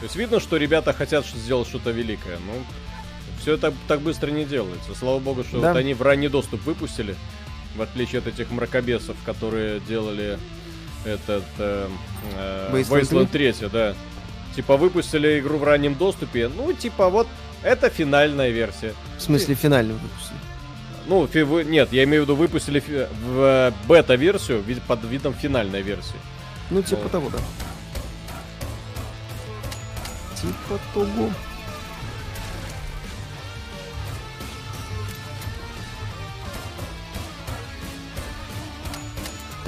То есть видно, что ребята хотят сделать что-то великое. Ну, все это так быстро не делается. Слава богу, что Да. вот они в ранний доступ выпустили. В отличие от этих мракобесов, которые делали этот э, э, Wasteland Wasteland 3, да. Типа выпустили игру в раннем доступе. Ну, типа вот это финальная версия. В смысле, финальный выпуск. Ну, фи- вы- нет, я имею в виду выпустили фи- в э, бета-версию вид- под видом финальной версии. Ну, типа Ну. того, да. Типа того.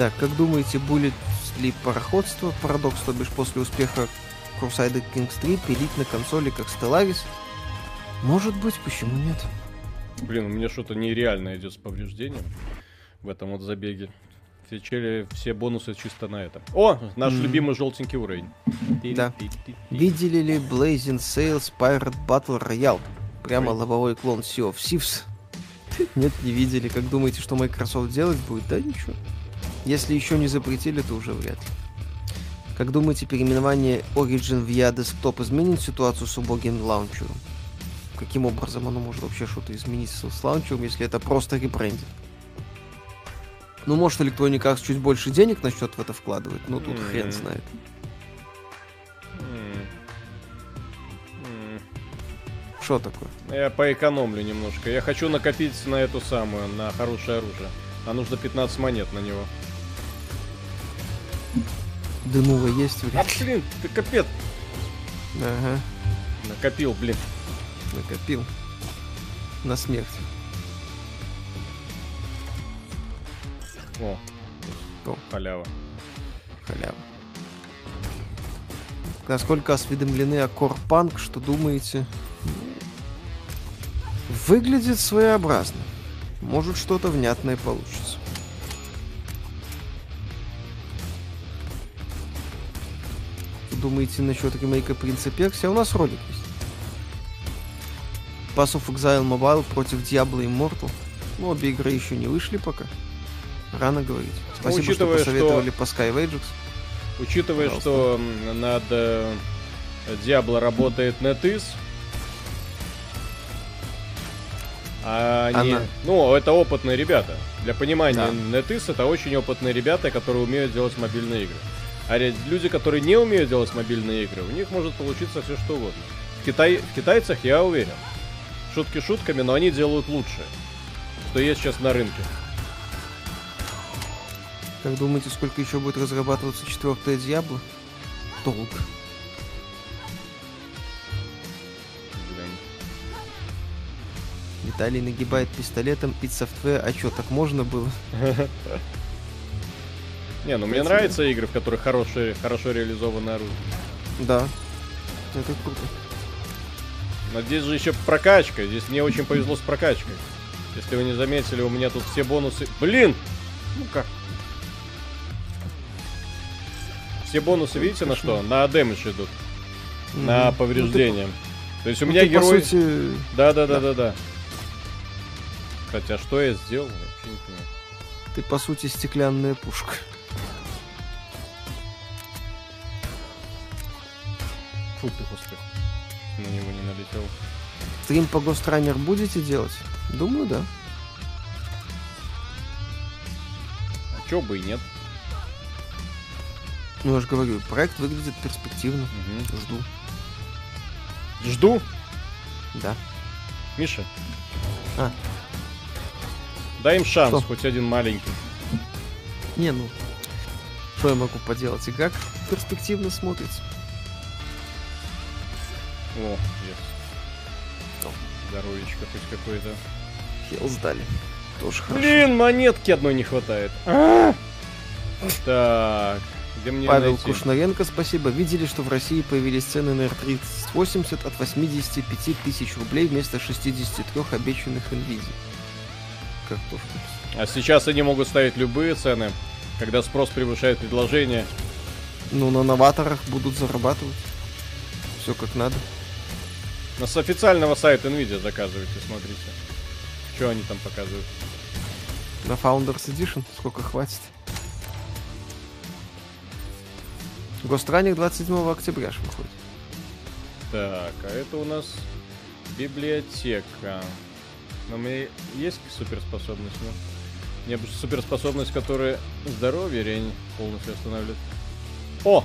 Так, как думаете, будет ли пароходство, парадокс, то бишь после успеха Crusader Kings 3 пилить на консоли как Stellaris? Может быть, почему нет? Блин, у меня что-то нереально идет с повреждением в этом вот забеге. Все, чели, все бонусы чисто на этом. О, наш Мгм. любимый желтенький уровень. Да. Видели ли Blazing Sails Pirate Battle Royale? Прямо Ой. лобовой клон Sea of Thieves. Нет, не видели. Как думаете, что Microsoft делать будет? Да ничего. Если еще не запретили, то уже вряд ли. Как думаете, переименование Origin в EA Desktop изменит ситуацию с убогим лаунчером? Каким образом оно может вообще что-то изменить с, лаунчером, если это просто ребрендинг? Ну, может, Electronic Arts чуть больше денег начнет в это вкладывать, но тут хрен М. знает. Что такое? Я поэкономлю немножко. Я хочу накопить на эту самую, на хорошее оружие. А нужно 15 монет на него. Дымова есть вряд А, блин, ты капец. Ага, Накопил, блин. накопил. На смерть. О, О. халява. Халява. Насколько осведомлены о Корпанк, что думаете? Выглядит своеобразно. Может, что-то внятное получится. Думаете насчет ремейка Принца Персия? У нас ролик есть. Pass of Exile Mobile против Diablo Immortal. Ну, обе игры еще не вышли пока. Рано говорить. Спасибо, учитывая, что что- посоветовали по Skywages. Учитывая, Пожалуйста. что над э, Diablo работает NetEase, а они... Она- Ну, это опытные ребята. Для понимания, Да. NetEase это очень опытные ребята, которые умеют делать мобильные игры. А люди, которые не умеют делать мобильные игры, у них может получиться все что угодно. В, Китай... в китайцах я уверен. Шутки шутками, но они делают лучше, что есть сейчас на рынке. Как думаете, сколько еще будет разрабатываться четвертая Диабло? Долго. Блин. Виталий нагибает пистолетом и софтвер. А что, так можно было? Не, ну мне Кстати, нравятся игры, в которых хорошие, хорошо реализовано оружие. Да. Это круто. Но здесь же еще прокачка. Здесь мне очень повезло с прокачкой. Если вы не заметили, у меня тут все бонусы... Блин! Ну как? Все бонусы, видите, на что? На дэмэдж идут. На Мгм. повреждение. То есть у Ну, меня ты, ну, герой... По сути, Да, да, да, да, да. Хотя что я сделал? Вообще не понимаю. ты по сути стеклянная пушка. крупных успехов. На него не налетел. Стрим по Гостранер будете делать? Думаю, да. А чё бы и нет. Ну, я же говорю, проект выглядит перспективно. Угу. Жду. Жду? Да. Миша. А. Дай им шанс, что? хоть один маленький. Не, ну, что я могу поделать? и как перспективно смотрится. О, есть. Здоровечко хоть какое-то. Хел сдали. Тоже хорошо. Блин, монетки одной не хватает. А! Так, где мне Павел найти? Кушнаренко, спасибо. Видели, что в России появились цены на R3080 от 85 тысяч рублей вместо 63 обещанных NVIDIA. Картошка. А сейчас они могут ставить любые цены, когда спрос превышает предложение. Ну, на новаторах будут зарабатывать. Все как надо. Но с официального сайта Nvidia заказывайте, смотрите. Что они там показывают? На Founders Edition сколько хватит? Гостранник 27 октября ж выходит. Так, а это у нас библиотека. Но у меня есть суперспособность, ну? У меня суперспособность, которая здоровье рень полностью останавливает. О!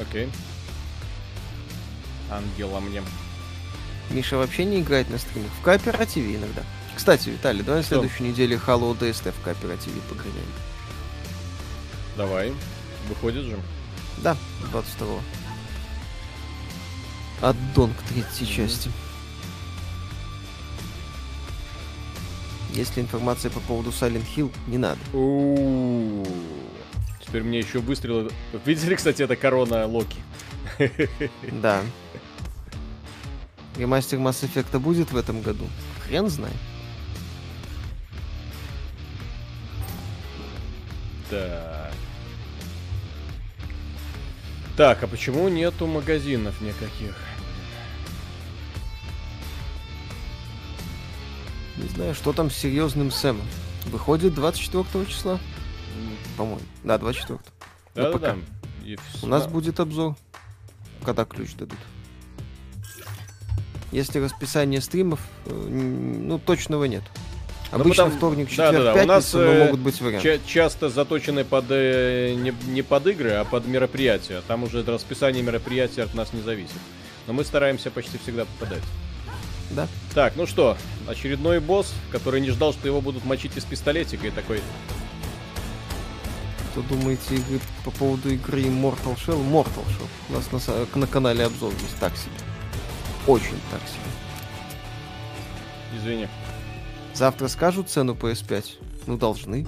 Окей. Ангела мне. Миша вообще не играет на стримах. В кооперативе иногда. Кстати, Виталий, давай на следующей неделе Halo DST в кооперативе погоняем. Давай. Выходит же. Да, 22 Аддон к третьей Мгм. части. Есть ли информация по поводу Silent Hill? Не надо. У-у-у. Теперь мне еще выстрелы. Видели, кстати, это корона Локи? Да. Ремастер Mass Effect будет в этом году? Хрен знает. Так. Так, а почему нету магазинов никаких? Не знаю, что там с серьезным Сэмом. Выходит 24 числа, по-моему. Да, 24. На Да-да-да. ПК. И У нас будет обзор, когда ключ дадут. Если расписание стримов, э, ну, точного нет. Ну, Обычно потому- вторник, да, четверг, да, да. У пятница, нас, но э, могут быть варианты. ча- часто заточены под э, не, не под игры, а под мероприятия. Там уже расписание мероприятия от нас не зависит. Но мы стараемся почти всегда попадать. Да. Так, ну что, очередной босс, который не ждал, что его будут мочить из пистолетика, и такой, Что думаете игры, по поводу игры Immortal Shell? Mortal Shell. У нас на, на канале обзор есть так себе. Очень так себе. извини. Завтра скажут цену PS5? Ну, должны.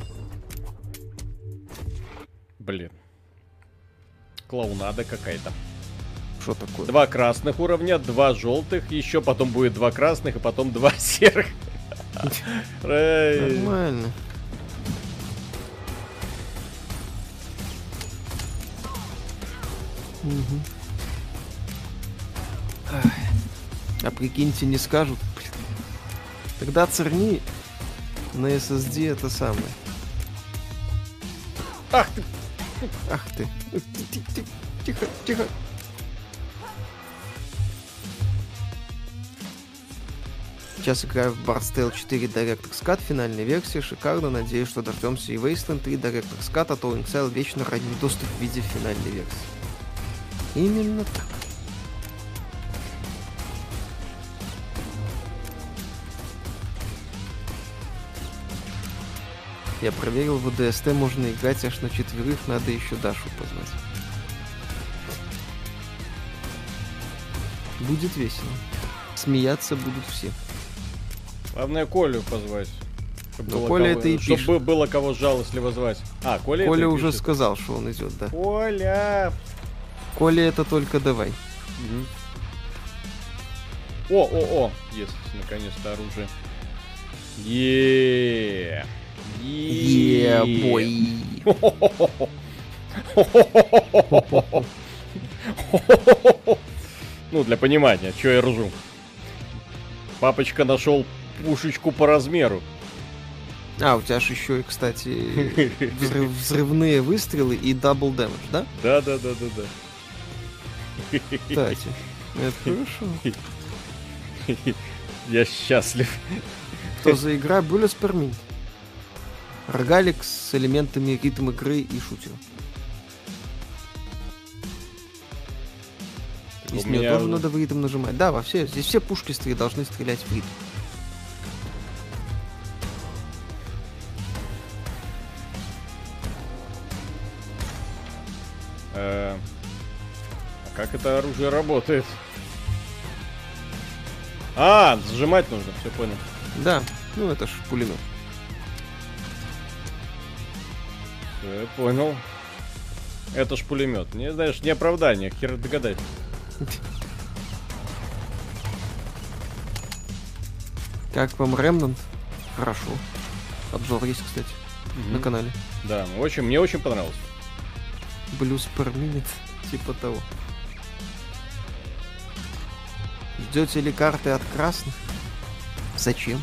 Блин. Клоунада какая-то. Что такое? Два красных уровня, два желтых, еще потом будет два красных, и потом два серых. Нормально. Мгм. А прикиньте, не скажут. Тогда церни на SSD это самое. Ах ты, Ах ты. Ти- ти- Тихо, тихо. Сейчас играю в Bard's Tale 4 Director's Cut, финальной версии. Шикарно, надеюсь, что дождемся и Wasteland 3 Director's Cut, а то Inxile вечно ранний доступ в виде финальной версии. Именно так. Я проверил, в DST можно играть аж на четверых, надо еще Дашу позвать. Будет весело. Смеяться будут все. Главное Колю позвать. Чтоб Ну, Коля кого- это и чтоб пишет. бы- было кого жалостливо звать. А, Коля, Коля уже пишет. сказал, что он идет, да. Коля! Коля это только давай. Мгм. О, о, о! Есть, наконец-то оружие. Е. Е-бой. Ну, для понимания, что я ржу. Папочка нашел пушечку по размеру. А, у тебя же еще и, кстати, взрыв- взрывные выстрелы и double damage, да? Да, да, да, да, да. Кстати. Это хорошо. Я счастлив. Что за игра? Per minute. Рогалик с элементами ритм игры и шутера. И У с нее меня- тоже надо в ритм нажимать. Да, во все, здесь все пушки должны стрелять в ритм. Э, А как это оружие работает? А, зажимать нужно, все понял. Да, ну это ж пулемет. Я понял. Это ж пулемет. Не знаешь, не оправдание, хер догадать. Как вам Ремнант? Хорошо. Обзор есть, кстати, на канале. Да, очень, мне очень понравилось. Блюз per minute, типа того. Ждете ли карты от красных? Зачем?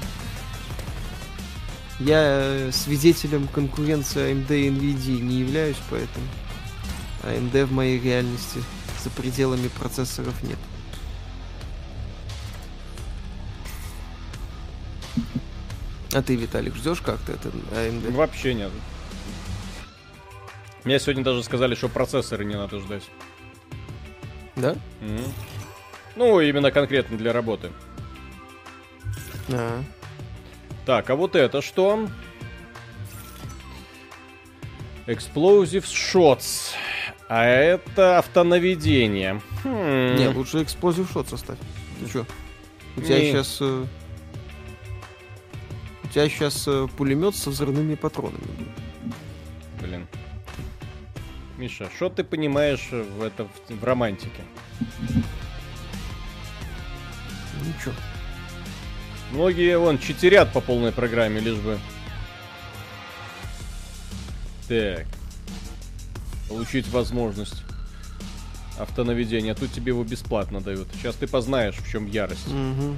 Я э, свидетелем конкуренции AMD и NVIDIA не являюсь, поэтому AMD в моей реальности за пределами процессоров нет. А ты, Виталик, ждешь как-то это AMD? Вообще нет. Мне сегодня даже сказали, что процессоры не надо ждать. Да? Мгм. Ну, именно конкретно для работы. А, Так, а вот это что? Explosive Shots. А это автонаведение. Хм. Не, лучше эксплозив шот составь. Ты чё? У тебя Не. сейчас... У тебя сейчас пулемет со взрывными патронами. Блин. Миша, что ты понимаешь в, это, в, в романтике? Ничего. Многие, вон, читерят по полной программе, лишь бы... Так. Получить возможность автонаведения. Тут тебе его бесплатно дают. Сейчас ты познаешь, в чем ярость. Мгм.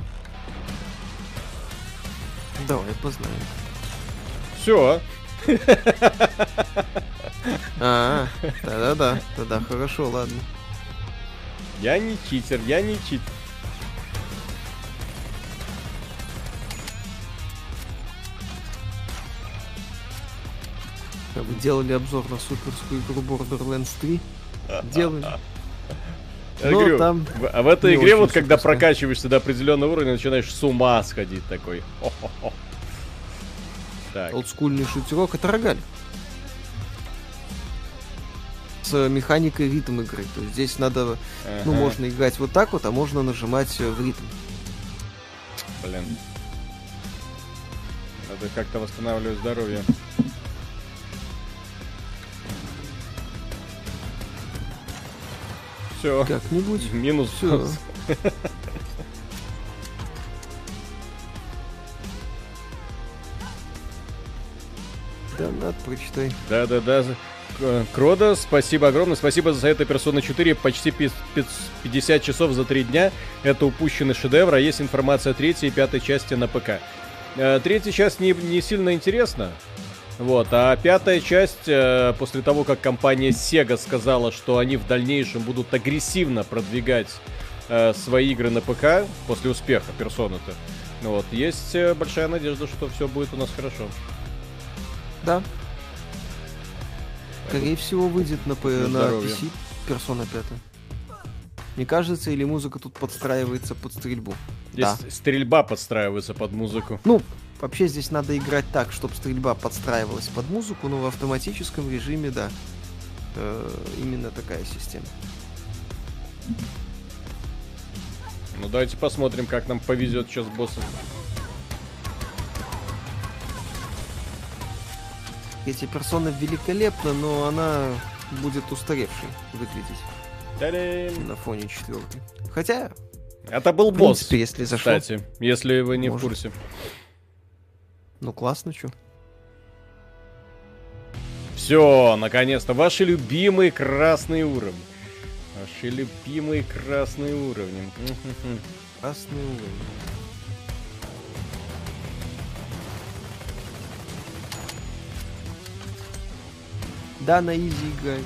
Давай познаем. Все. А, да-да-да. Тогда хорошо, ладно. Я не читер, я не чит. Вы делали обзор на суперскую игру Borderlands 3? Делали. Я Ну, говорю, там в- а в этой игре вот когда прокачиваешься до определенного уровня, начинаешь с ума сходить такой. Хо-хо-хо. Так, Олдскульный шутерок это рогаль. С механикой ритм игры. То есть здесь надо, ну, ага, можно играть вот так вот, а можно нажимать э, в ритм. Блин. Надо как-то восстанавливать здоровье. Все. Как-нибудь. Минус. Всё. Да, надо, прочитай. Да-да-да. Крода, спасибо огромное. Спасибо за это Persona 4. Почти пи- пи- 50 часов за 3 дня. Это упущенный шедевр, а есть информация о третьей и пятой части на ПК. Э, Третья часть не, не сильно интересна. Вот, а пятая часть, э, после того, как компания Sega сказала, что они в дальнейшем будут агрессивно продвигать э, свои игры на ПК после успеха персоны-то, ну вот, есть э, большая надежда, что все будет у нас хорошо. Да. Скорее всего, выйдет на, на здоровья. PC персона 5. Не кажется, или музыка тут подстраивается под стрельбу? Да. Стрельба подстраивается под музыку. Ну, вообще здесь надо играть так, чтобы стрельба подстраивалась под музыку, но в автоматическом режиме, да. Э, именно такая система. Ну давайте посмотрим, как нам повезет сейчас боссом. Эти персоны великолепна, но она будет устаревшей выглядеть Та-дам! на фоне четверки. Хотя, Это был в босс, принципе, если зашло, кстати, если вы не в Может. курсе. Ну классно, чё. Все, наконец-то, ваши любимые красные уровни. Ваши любимые красные уровни. Мгм. Красный уровень. Да, на easy играй.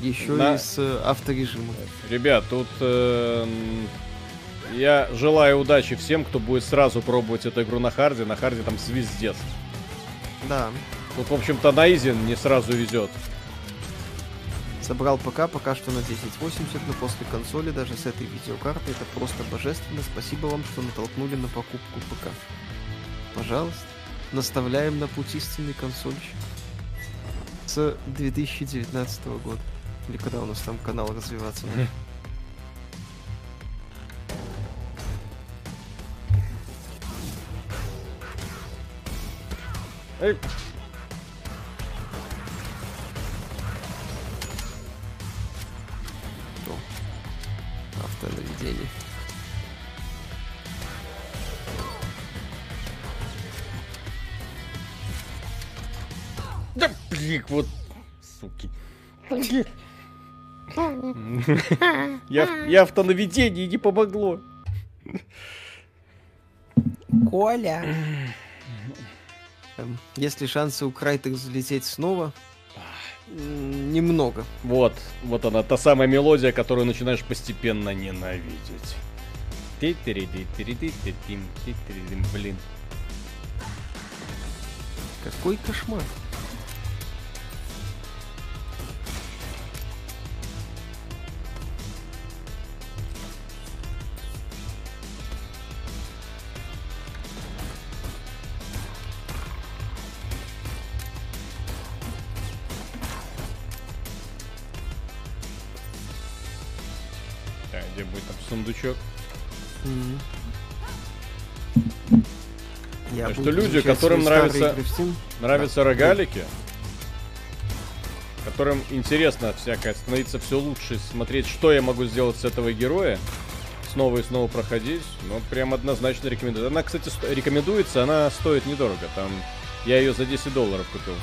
Еще На- и с э, авторежимом. Ребят, тут э, я желаю удачи всем, кто будет сразу пробовать эту игру на hard е. На hard е там звездец. Да. Тут, в общем-то, на easy не сразу везет. Собрал ПК пока что на 1080, но после консоли даже с этой видеокартой это просто божественно. Спасибо вам, что натолкнули на покупку ПК. Пожалуйста, наставляем на путь истинный консольщик. С 2019 года. Или когда у нас там канал развиваться начал. Эй. Что? Автонаведение. Да, блин, вот, суки. Я, я автонаведение не помогло. Коля! Эм, Если шансы у Крайтек взлететь снова, немного. Вот, вот она, та самая мелодия, которую начинаешь постепенно ненавидеть. Блин. Какой кошмар. Сундучок? Мгм. Я Так что люди, которым нравится- Steam. Нравятся рогалики? Которым интересно всякое становиться все лучше, смотреть, что я могу сделать с этого героя, снова и снова проходить, ну, прям однозначно рекомендую. Она, кстати, сто- рекомендуется, она стоит недорого, там, я ее за 10 долларов купил.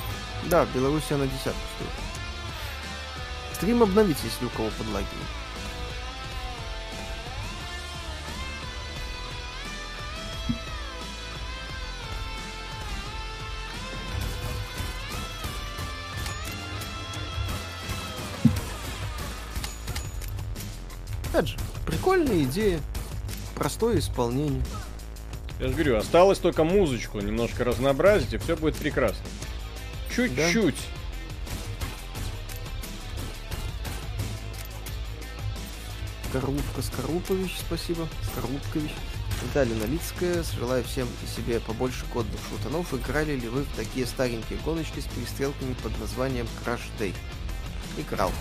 Да, в Беларуси она десятку стоит. Стрим обновить, если у кого подлагивает. Опять же, прикольная идея, простое исполнение. Я же говорю, осталось только музычку немножко разнообразить, и все будет прекрасно. Чуть-чуть. Скорлупка Скорлупович, спасибо. Скорлупкович. Виталий Налицкая, желаю всем и себе побольше кодных шутанов. Играли ли вы в такие старенькие гоночки с перестрелками под названием Crash Day? Играл.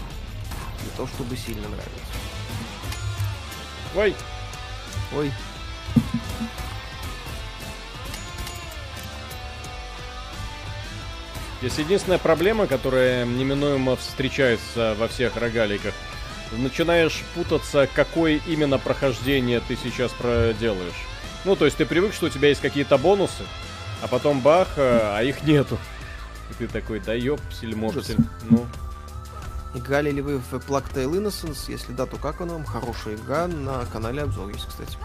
Не то чтобы сильно нравится. Ой, Ой, Здесь единственная проблема, которая неминуемо встречается во всех рогаликах. Начинаешь путаться, какое именно прохождение ты сейчас проделаешь. Ну, то есть ты привык, что у тебя есть какие-то бонусы, а потом бах, а а их нету. И ты такой, да ёпсель, мопсель. Ну, играли ли вы в Tale Innocence? Если да, то как он вам? Хорошая игра, на канале обзор есть, кстати.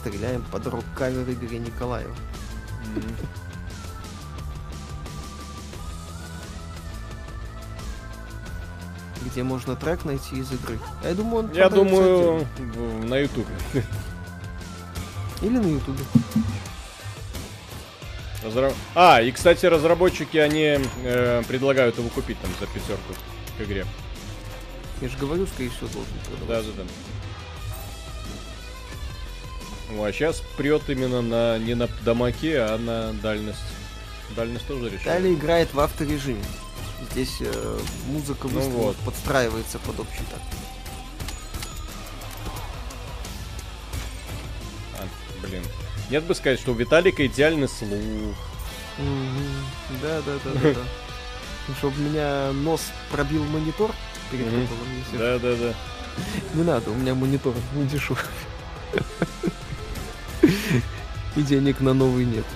Стреляем под рок-кавер Игоря Николаева. м. Где можно трек найти из игры. Я думаю, он я думаю, отдельно. на ютубе. Или на ютубе. Разра- А, и, кстати, разработчики, они э, предлагают его купить там за пятерку к игре. Я же говорю, скорее всего, должен продаваться. Да, да, да. Ну, а сейчас прет именно на не на дамаке, а на дальность. Дальность тоже решили. Далее играет в авторежиме. Здесь э, музыка Ну вот. подстраивается под общий такт. Нет бы сказать, что у Виталика идеальный слух. Да, да, да, да, да. Чтобы меня нос пробил монитор перед. Да, да, да. Не надо, у меня монитор не дешевый. И денег на новый нет.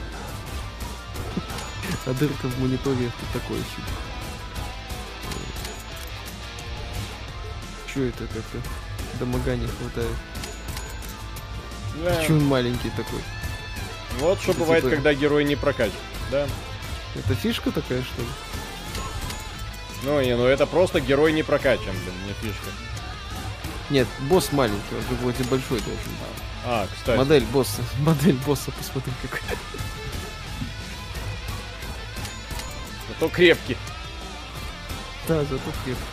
А дырка в мониторе это такое себе. Че это как-то? Домога не хватает. Да. Че он маленький такой? Вот что Это бывает, типа- когда герой не прокачан. Да. Это фишка такая, что ли? Ну, не, ну это просто герой не прокачан, блин, не фишка. Нет, босс маленький, он вроде большой должен быть. А, кстати. Модель босса. Модель босса, посмотри какая. Зато крепкий. Да, зато крепкий.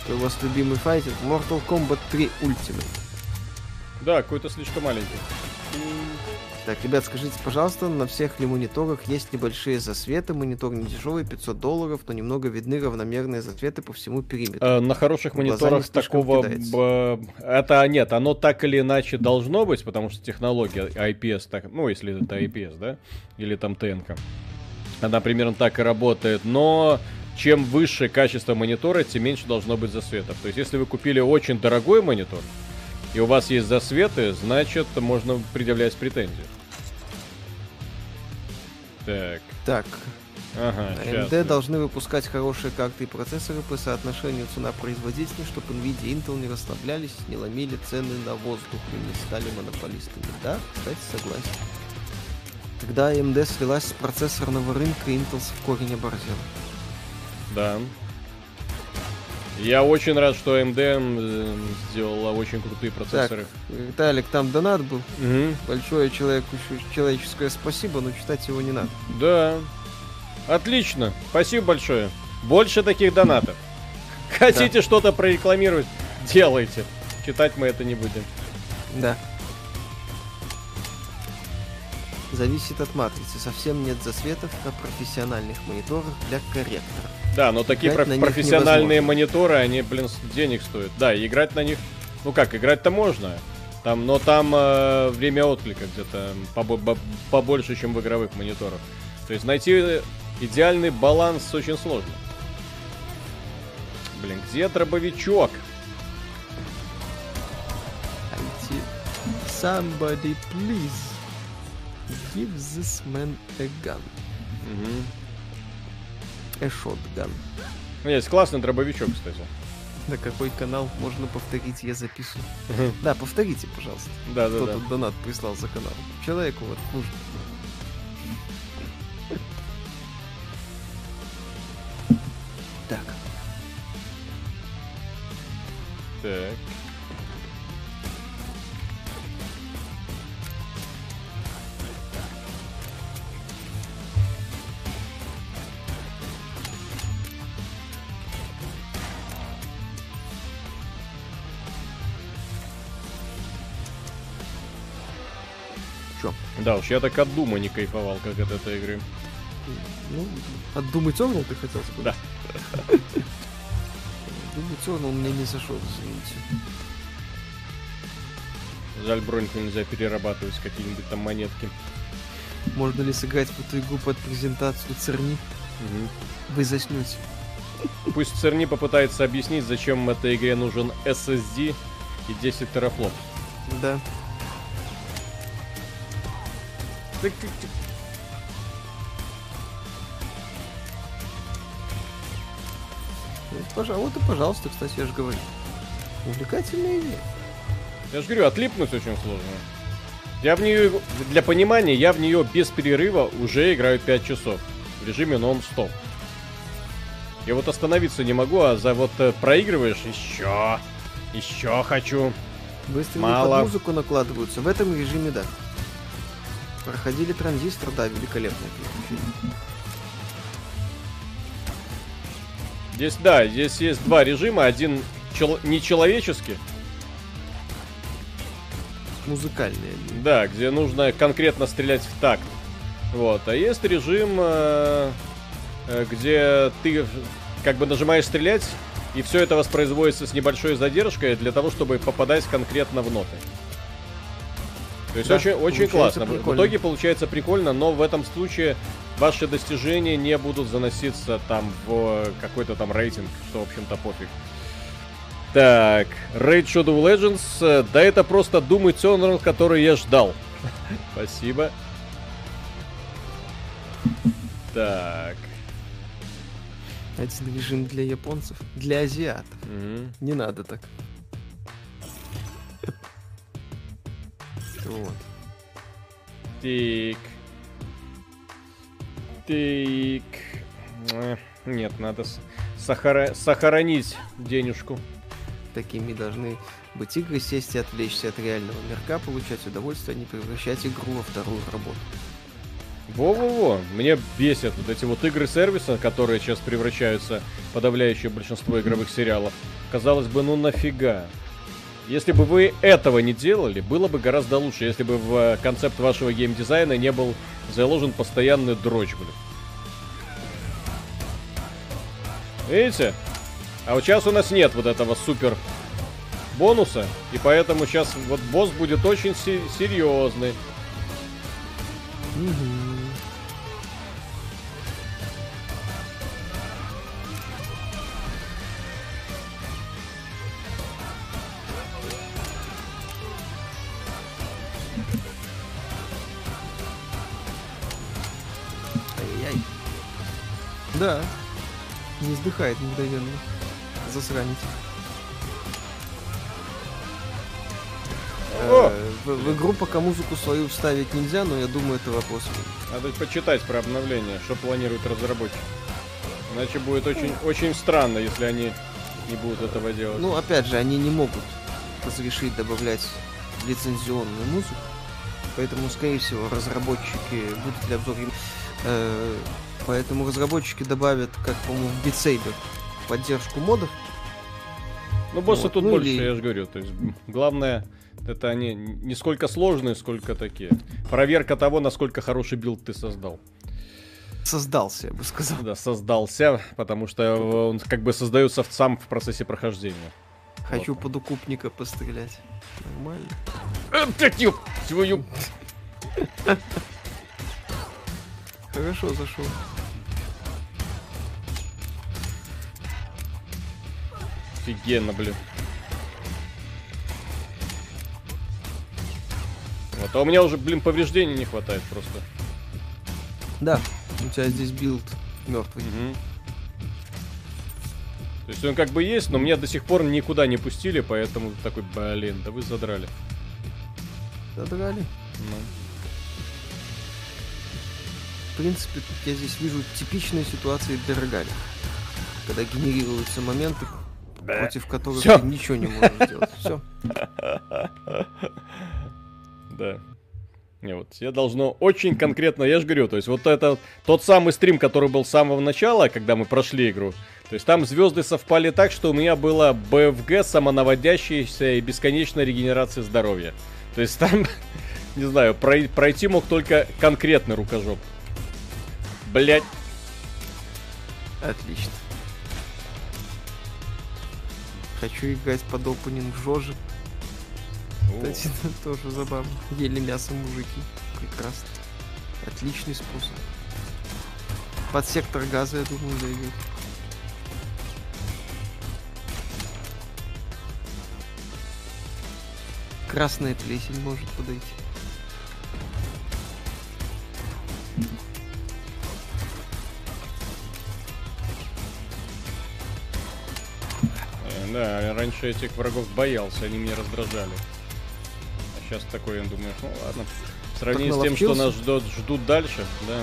Какой у вас любимый файтинг? Mortal Kombat 3 Ultimate. Да, какой-то слишком маленький. Так, ребят, скажите, пожалуйста, на всех ли мониторах есть небольшие засветы? Монитор не дешевый, 500 долларов, но немного видны равномерные засветы по всему периметру. Э, на хороших мониторах такого... б- Это нет, оно так или иначе должно быть, потому что технология IPS, так, ну, если это IPS, да, или там ТНК, она примерно так и работает, но чем выше качество монитора, тем меньше должно быть засветов. То есть, если вы купили очень дорогой монитор, и у вас есть засветы, значит, можно предъявлять претензии. Так, Так, ага, AMD должны выпускать хорошие карты и процессоры по соотношению цена-производитель, чтобы Nvidia и Intel не расслаблялись, не ломили цены на воздух и не стали монополистами. Да, кстати, согласен. Когда AMD слилась с процессорного рынка, Intel в корень оборзел. Да. Я очень рад, что AMD м, сделала очень крутые процессоры. Виталик, там донат был. Мгм. Большое человеку человеческое спасибо, но читать его не надо. Да. Отлично. Спасибо большое. Больше таких донатов. Хотите что-то прорекламировать? Делайте. Читать мы это не будем. Да. Зависит от матрицы. Совсем нет засветов на профессиональных мониторах для корректора. Да, но такие проф- профессиональные мониторы, они, блин, денег стоят. Да, и играть на них, ну как, играть-то можно. Там, но там э, время отклика где-то побо- бо- побольше, чем в игровых мониторах. То есть найти идеальный баланс очень сложно. Блин, где дробовичок? Somebody please give this man a gun. Мгм. A shotgun. Ну, Есть классный дробовичок, кстати. На какой канал можно повторить, я записываю. Мгм. Да, повторите, пожалуйста. Да, да, Кто да. тут донат прислал за канал? Человеку вот нужно. Уж, я так от Дума не кайфовал, как от этой игры. Ну, от Думы Тернул ты хотел сказать? Да. Думы Тернул мне не зашел, извините. Жаль, броньку нельзя перерабатывать в какие-нибудь там монетки. Можно ли сыграть в эту игру под презентацию Церни? Вы заснете. Пусть Церни попытается объяснить, зачем этой игре нужен SSD и 10 терафлоп. Да. Пожалуй, вот и пожалуйста, кстати, я же говорю. Увлекательная идея. Я же говорю, отлипнуть очень сложно. Я в нее, для понимания, я в нее без перерыва уже играю 5 часов. В режиме нон-стоп. Я вот остановиться не могу, а за вот э, проигрываешь еще. Еще хочу. Быстрее Мало. под музыку накладываются. В этом режиме, да. Проходили транзистор, да, великолепное приключение. Здесь, да, здесь есть два режима. Один чел- нечеловеческий, Музыкальное. да, где нужно конкретно стрелять в такт. Вот, а есть режим, э, э, где ты как бы нажимаешь стрелять, и все это воспроизводится с небольшой задержкой для того, чтобы попадать конкретно в ноты. То есть Да, очень, очень классно. В- В прикольно. итоге получается прикольно, но в этом случае ваши достижения не будут заноситься там в какой-то там рейтинг, что, в общем-то, пофиг. Так, Raid Shadow Legends, э, да это просто Doom Eternal, который я ждал. Спасибо. Так. Один режим для японцев. Для азиатов. Мгм. Не надо так. Вот. Так. Так. Э, Нет, надо с- сохра- сохранить денежку. Такими должны быть игры, сесть и отвлечься от реального мирка, получать удовольствие, а не превращать игру во вторую работу. Во-во-во, мне бесят вот эти вот игры сервиса, которые сейчас превращаются в подавляющее большинство игровых сериалов. Казалось бы, ну нафига? Если бы вы этого не делали, было бы гораздо лучше, если бы в э, концепт вашего геймдизайна не был заложен постоянный дрочь, блин. Видите? А вот сейчас у нас нет вот этого супер бонуса, и поэтому сейчас вот босс будет очень серьезный. Угу. Да. Не сдыхает мгновенно. Засранец. Э, в, в игру пока музыку свою вставить нельзя, но я думаю, это вопрос. Надо почитать про обновление, что планируют разработчики. Иначе будет очень, очень странно, если они не будут этого делать. Ну, опять же, они не могут разрешить добавлять лицензионную музыку. Поэтому, скорее всего, разработчики будут ли обзор э, Поэтому разработчики добавят, как, по-моему, в Beat поддержку модов. Ну, боссы вот. тут ну, больше, или... я же говорю. То есть, главное, это они не сколько сложные, сколько такие. Проверка того, насколько хороший билд ты создал. Создался, я бы сказал. Да, создался, потому что он как бы создается сам в процессе прохождения. Хочу вот. под укупника пострелять. Нормально. Э, свою... Хорошо зашел. Офигенно, блин. Вот, а у меня уже, блин, повреждений не хватает просто. Да, у тебя здесь билд мертвый. Угу. То есть он как бы есть, но меня до сих пор никуда не пустили, поэтому такой, блин, да вы задрали. Задрали? Ну. В принципе, я здесь вижу типичные ситуации Дорогали. Когда генерируются моменты, против которых Всё. ты ничего не можешь сделать. Все. Да. Не, вот я должно очень конкретно, я же говорю, то есть вот это тот самый стрим, который был с самого начала, когда мы прошли игру. То есть там звезды совпали так, что у меня была БФГ самонаводящаяся и бесконечная регенерация здоровья. То есть там, не знаю, пройти мог только конкретный рукожоп. Блять. Отлично. Хочу играть под опенинг Жожи. Кстати, тоже забавно. Ели мясо мужики. Прекрасно. Отличный способ. Под сектор газа, я думаю, зайдет. Красная плесень может подойти. Да, раньше этих врагов боялся, они меня раздражали. А сейчас такой, я думаю, ну ладно. В сравнении с тем, что нас ждут, ждут дальше, да.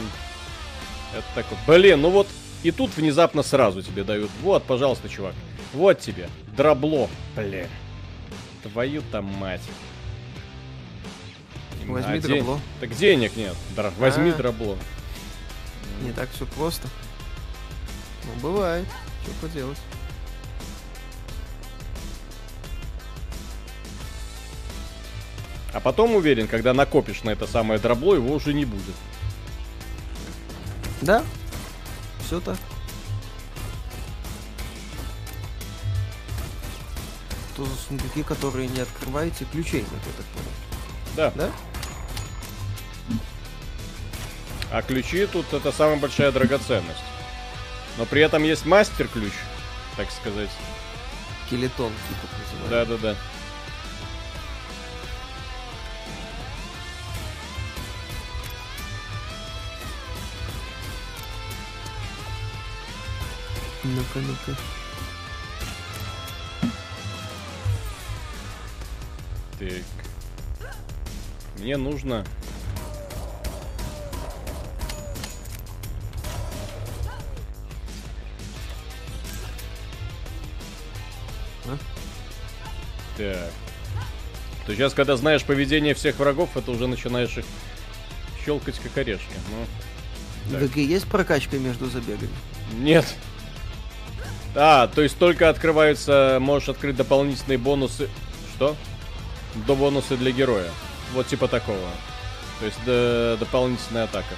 Это такой. Блин, ну вот и тут внезапно сразу тебе дают. Вот, пожалуйста, чувак. Вот тебе. Дробло. Блин. Твою там мать. Возьми а дробло. Так денег нет. Др... Возьми А-а-а. дробло. Не так все просто. Ну, бывает. Что поделать. А потом уверен, когда накопишь на это самое дробло, его уже не будет. Да, все так. То за сундуки, которые не открываете, ключей нет, я так понял. Да. Да? А ключи тут это самая большая драгоценность. Но при этом есть мастер-ключ, так сказать. Келетон, типа называют. Да-да-да. Ну-ка, ну-ка. Так. Мне нужно... А? Так. То сейчас, когда знаешь поведение всех врагов, это уже начинаешь их щелкать как орешки. Ну, В игре есть прокачка между забегами? нет. А, то есть только открываются, можешь открыть дополнительные бонусы. Что? До бонусы для героя. Вот типа такого. То есть до- дополнительная атака.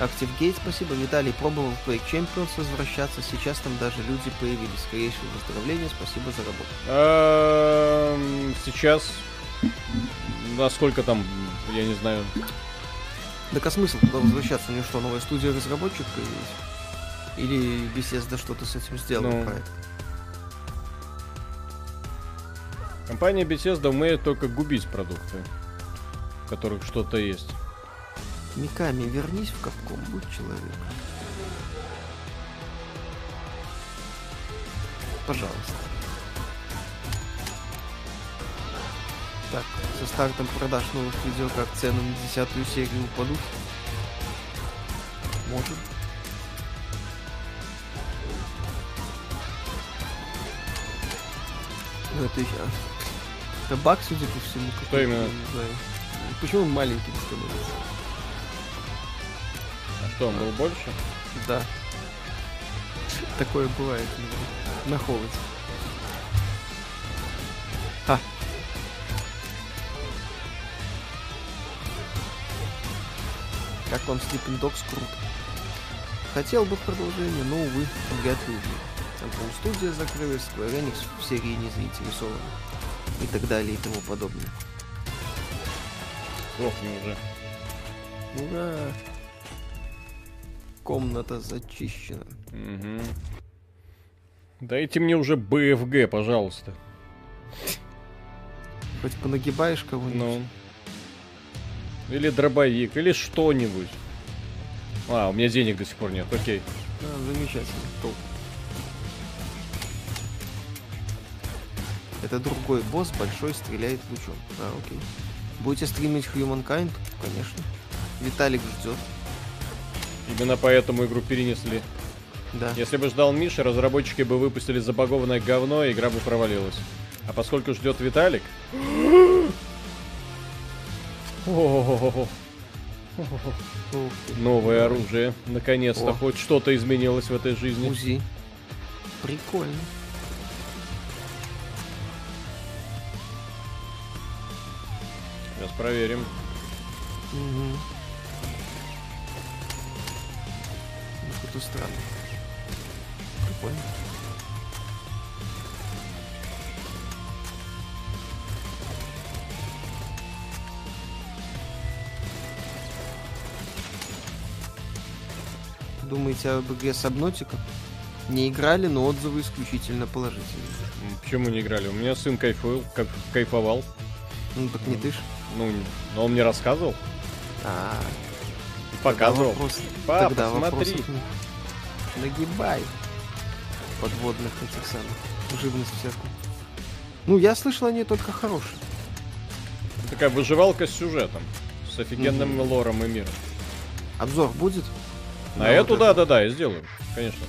Активгейт, спасибо. Виталий пробовал в Quake Champions возвращаться. Сейчас там даже люди появились. Скорейшее выздоровление. Спасибо за работу. Эм, Сейчас. Насколько там, я не знаю. Так а смысл туда возвращаться? У нее что, новая студия разработчик появилась? Или Bethesda что-то с этим сделала Ну. проект? Компания Bethesda умеет только губить продукты, в которых что-то есть. Миками, вернись в капком, будь человек. Пожалуйста. Так, со стартом продаж новых видеокарт цены на десятую серию упадут. Может. Еще... Это баг, судя по всему. какой-то, именно? Почему он маленьким становится? А что, он был больше? Да. Такое бывает на- холоде. А. Как вам Sleeping Dogs круто? Хотел бы продолжение, но, увы, вряд ли увидим. Там студия закрылась, Square Enix в серии не заинтересован. И так далее и тому подобное. Сдохни уже. Ура! Комната зачищена. Мгм. Дайте мне уже БФГ, пожалуйста. Хоть понагибаешь кого-нибудь. Ну. Или дробовик, или что-нибудь. А, у меня денег до сих пор нет, окей. А, замечательно. Топ. Это другой босс, большой, стреляет лучом. А, окей. Будете стримить Humankind? Конечно. Виталик ждет. Именно поэтому игру перенесли. Да. Если бы ждал Миша, разработчики бы выпустили забагованное говно, и игра бы провалилась. А поскольку ждет Виталик... Новое оружие. Наконец-то хоть что-то изменилось в этой жизни. УЗИ. Прикольно. Сейчас проверим. Угу. Какой-то странный. Прикольно. Думаете об игре Сабнотика? Не играли, но отзывы исключительно положительные. Почему не играли? У меня сын кайфует, как кайфовал. Ну так не ты ж. Ну, но он мне рассказывал, А, показывал. Тогда вопрос, Папа, тогда смотри. Нагибай. Подводных этих самых. Живность всякую. Ну, я слышал, они только хорошие. Такая выживалка с сюжетом. С офигенным Мгм. лором и миром. Обзор будет? На Да, эту, вот да, да, да, я сделаю, конечно.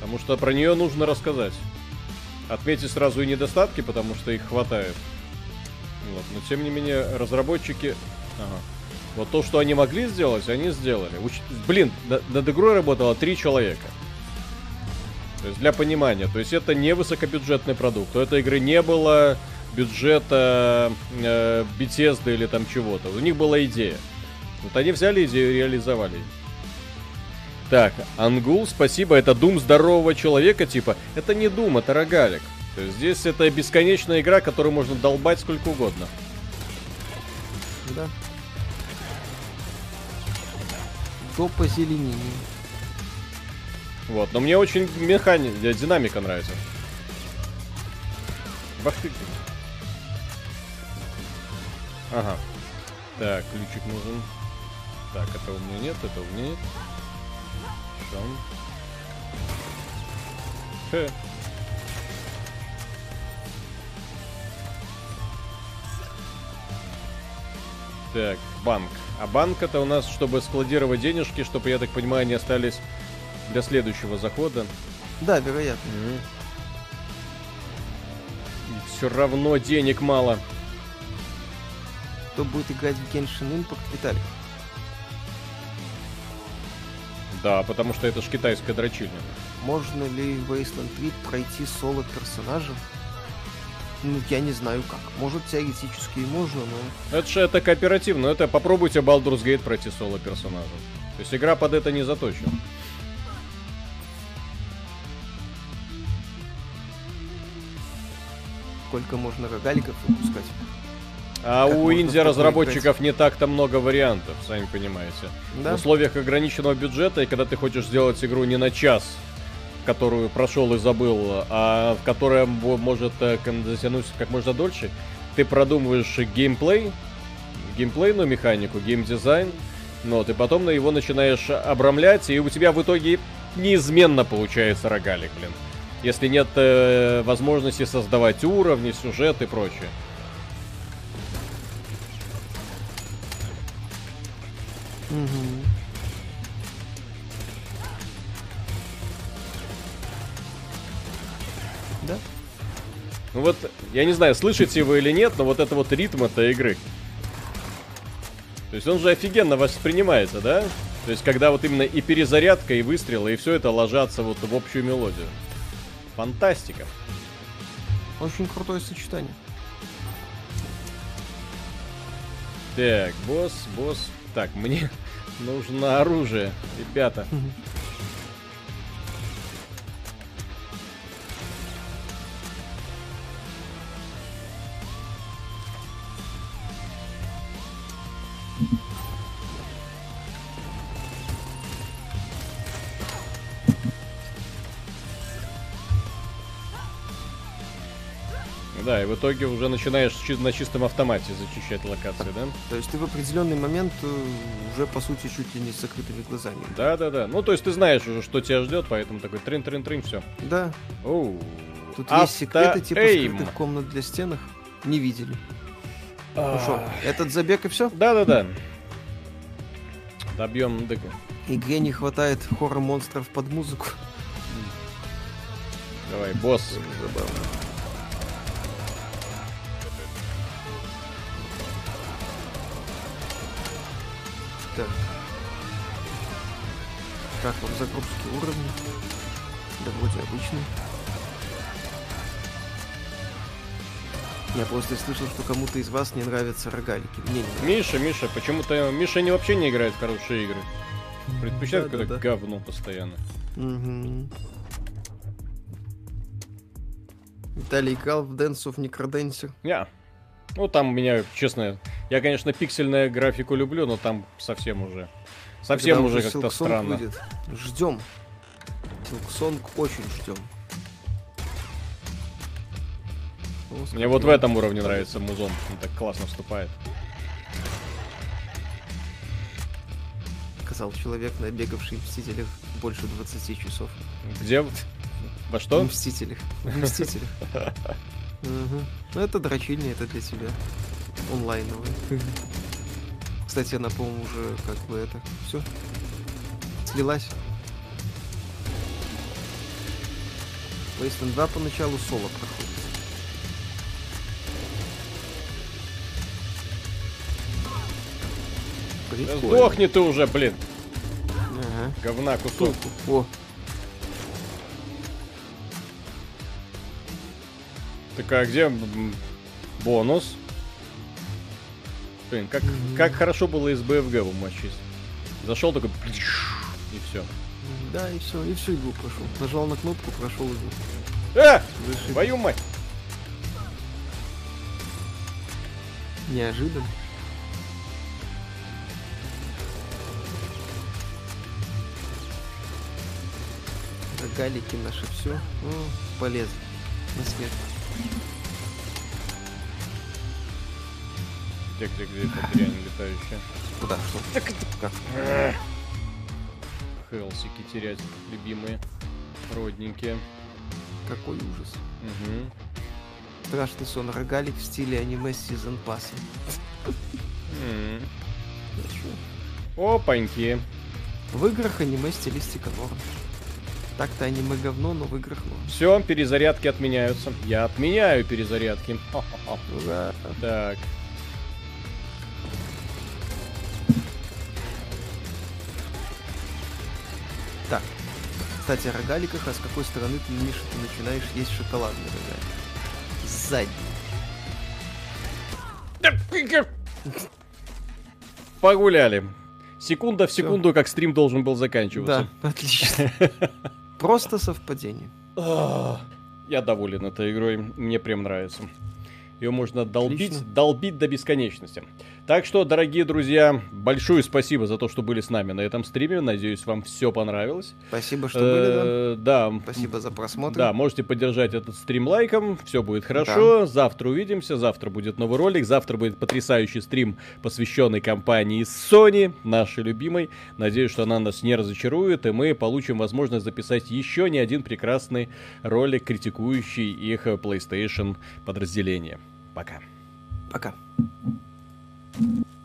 Потому что про нее нужно рассказать. Отметить сразу и недостатки, потому что их хватает. Вот. Но тем не менее, разработчики. Ага. Вот то, что они могли сделать, они сделали. Уч- Блин, на- над игрой работало три человека. То есть для понимания, то есть это не высокобюджетный продукт. У этой игры не было бюджета э, Bethesda или там чего-то. У них была идея. Вот они взяли идею и реализовали. Так, Ангул, спасибо, это Дум здорового человека, типа. Это не Дум, это рогалик. То есть здесь это бесконечная игра, которую можно долбать сколько угодно. Да. До позеленения. Вот, но мне очень механи... э, динамика нравится. Бах ты. Ага. Так, ключик нужен. Так, это у меня нет, это у меня нет. Что? Хе. Так, банк. А банк это у нас, чтобы складировать денежки, чтобы, я так понимаю, они остались для следующего захода. Да, вероятно. Все равно денег мало. Кто будет играть в Genshin Impact, Виталик? Да, потому что это ж китайская дрочильня. Можно ли в Wasteland 3 пройти соло персонажем? Ну, я не знаю как. Может, теоретически и можно, но... Это же это кооперативно. Это попробуйте Baldur's Gate пройти соло персонажем. То есть игра под это не заточена. Сколько можно рогаликов выпускать? А Как у инди-разработчиков не так-то много вариантов, сами понимаете. Да? В условиях ограниченного бюджета, и когда ты хочешь сделать игру не на час, которую прошел и забыл, а в которой может э, затянуть как можно дольше, ты продумываешь геймплей, геймплейную механику, геймдизайн, но ты потом на его начинаешь обрамлять, и у тебя в итоге неизменно получается рогалик, блин. Если нет э, возможности создавать уровни, сюжет и прочее. Мгм. Ну вот, я не знаю, слышите вы или нет, но вот это вот ритм этой игры. То есть он же офигенно воспринимается, да? То есть когда вот именно и перезарядка, и выстрелы, и все это ложатся вот в общую мелодию. Фантастика. Очень крутое сочетание. Так, босс, босс. Так, мне нужно оружие, ребята. Да, и в итоге уже начинаешь чи- на чистом автомате зачищать локации, да? То есть ты в определенный момент э, уже, по сути, чуть ли не с закрытыми глазами. Да, да, да. Ну, то есть ты знаешь уже, что тебя ждет, поэтому такой трин-трин-трин, все. Да, Оу. тут есть секреты типа Автоэйм. скрытых комнат для стенах. Не видели. Ну А. что, этот забег и все? Да, да, да. Добьем ДК. Игре не хватает хора монстров под музыку. Давай, босс. Забавно. Так. Как вам загрузки уровней? Да вроде обычный. Я просто слышал, что кому-то из вас не нравятся рогалики. Мне не нравятся. Миша, Миша, почему-то Миша не вообще не играет в хорошие игры. Предпочитает какое-то Да-да-да. говно постоянно. Мгм. Виталий играл в Dance of Necrodancer. Я. Ну, там у меня, честно, я, конечно, пиксельную графику люблю, но там совсем уже. Совсем Когда уже как-то странно. Ждем. Силксонг очень ждем. О, Мне вот в этом уровне нравится музон. Он так классно вступает. Сказал человек, набегавший в Мстителях больше 20 часов. Где? Во В что? Мстителях. В Мстителях. Мгм. Ну это дрочильня, это для тебя. Онлайновая. Кстати, она, по-моему, уже как бы это... Все. Слилась. Wasteland 2 поначалу соло проходит. Прикольно. Сдохни ты уже, блин. Ага. Говна кусок. О, Так а где бонус? Блин, как, как хорошо было из БФГ умочить. Зашел такой и все. да, и все, и всю игру прошел. Нажал на кнопку, прошел игру. А! Зашибись. Твою мать! Неожиданно. Рогалики наши все. Ну, полезно. На свет. Где, где, где эта дрянь летающая? Куда? Что? Как? Хелсики терять, любимые, родненькие. Какой ужас. Мгм. Страшный сон рогалик в стиле аниме Season Pass. М. Да чё? Опаньки. В играх аниме стилистика норм. Так-то аниме говно, но в играх ну. Все, перезарядки отменяются. Я отменяю перезарядки. Ура. Так. Так. Кстати, о рогаликах, а с какой стороны ты, Миша, ты начинаешь есть шоколадные рогалики? Сзади. Да, Погуляли. Секунда в секунду, Всё. как стрим должен был заканчиваться. Да, отлично. Просто совпадение. Я доволен этой игрой, мне прям нравится. Ее можно долбить, Отлично. долбить до бесконечности. Так что, дорогие друзья, большое спасибо за то, что были с нами на этом стриме. Надеюсь, вам все понравилось. Спасибо, что были, Э, Да. Спасибо за просмотр. Да, можете поддержать этот стрим лайком, все будет хорошо. Завтра увидимся, завтра будет новый ролик, завтра будет потрясающий стрим, посвященный компании Sony, нашей любимой. Надеюсь, что она нас не разочарует, и мы получим возможность записать еще не один прекрасный ролик, критикующий их PlayStation подразделение. Пока. Пока. Thank you.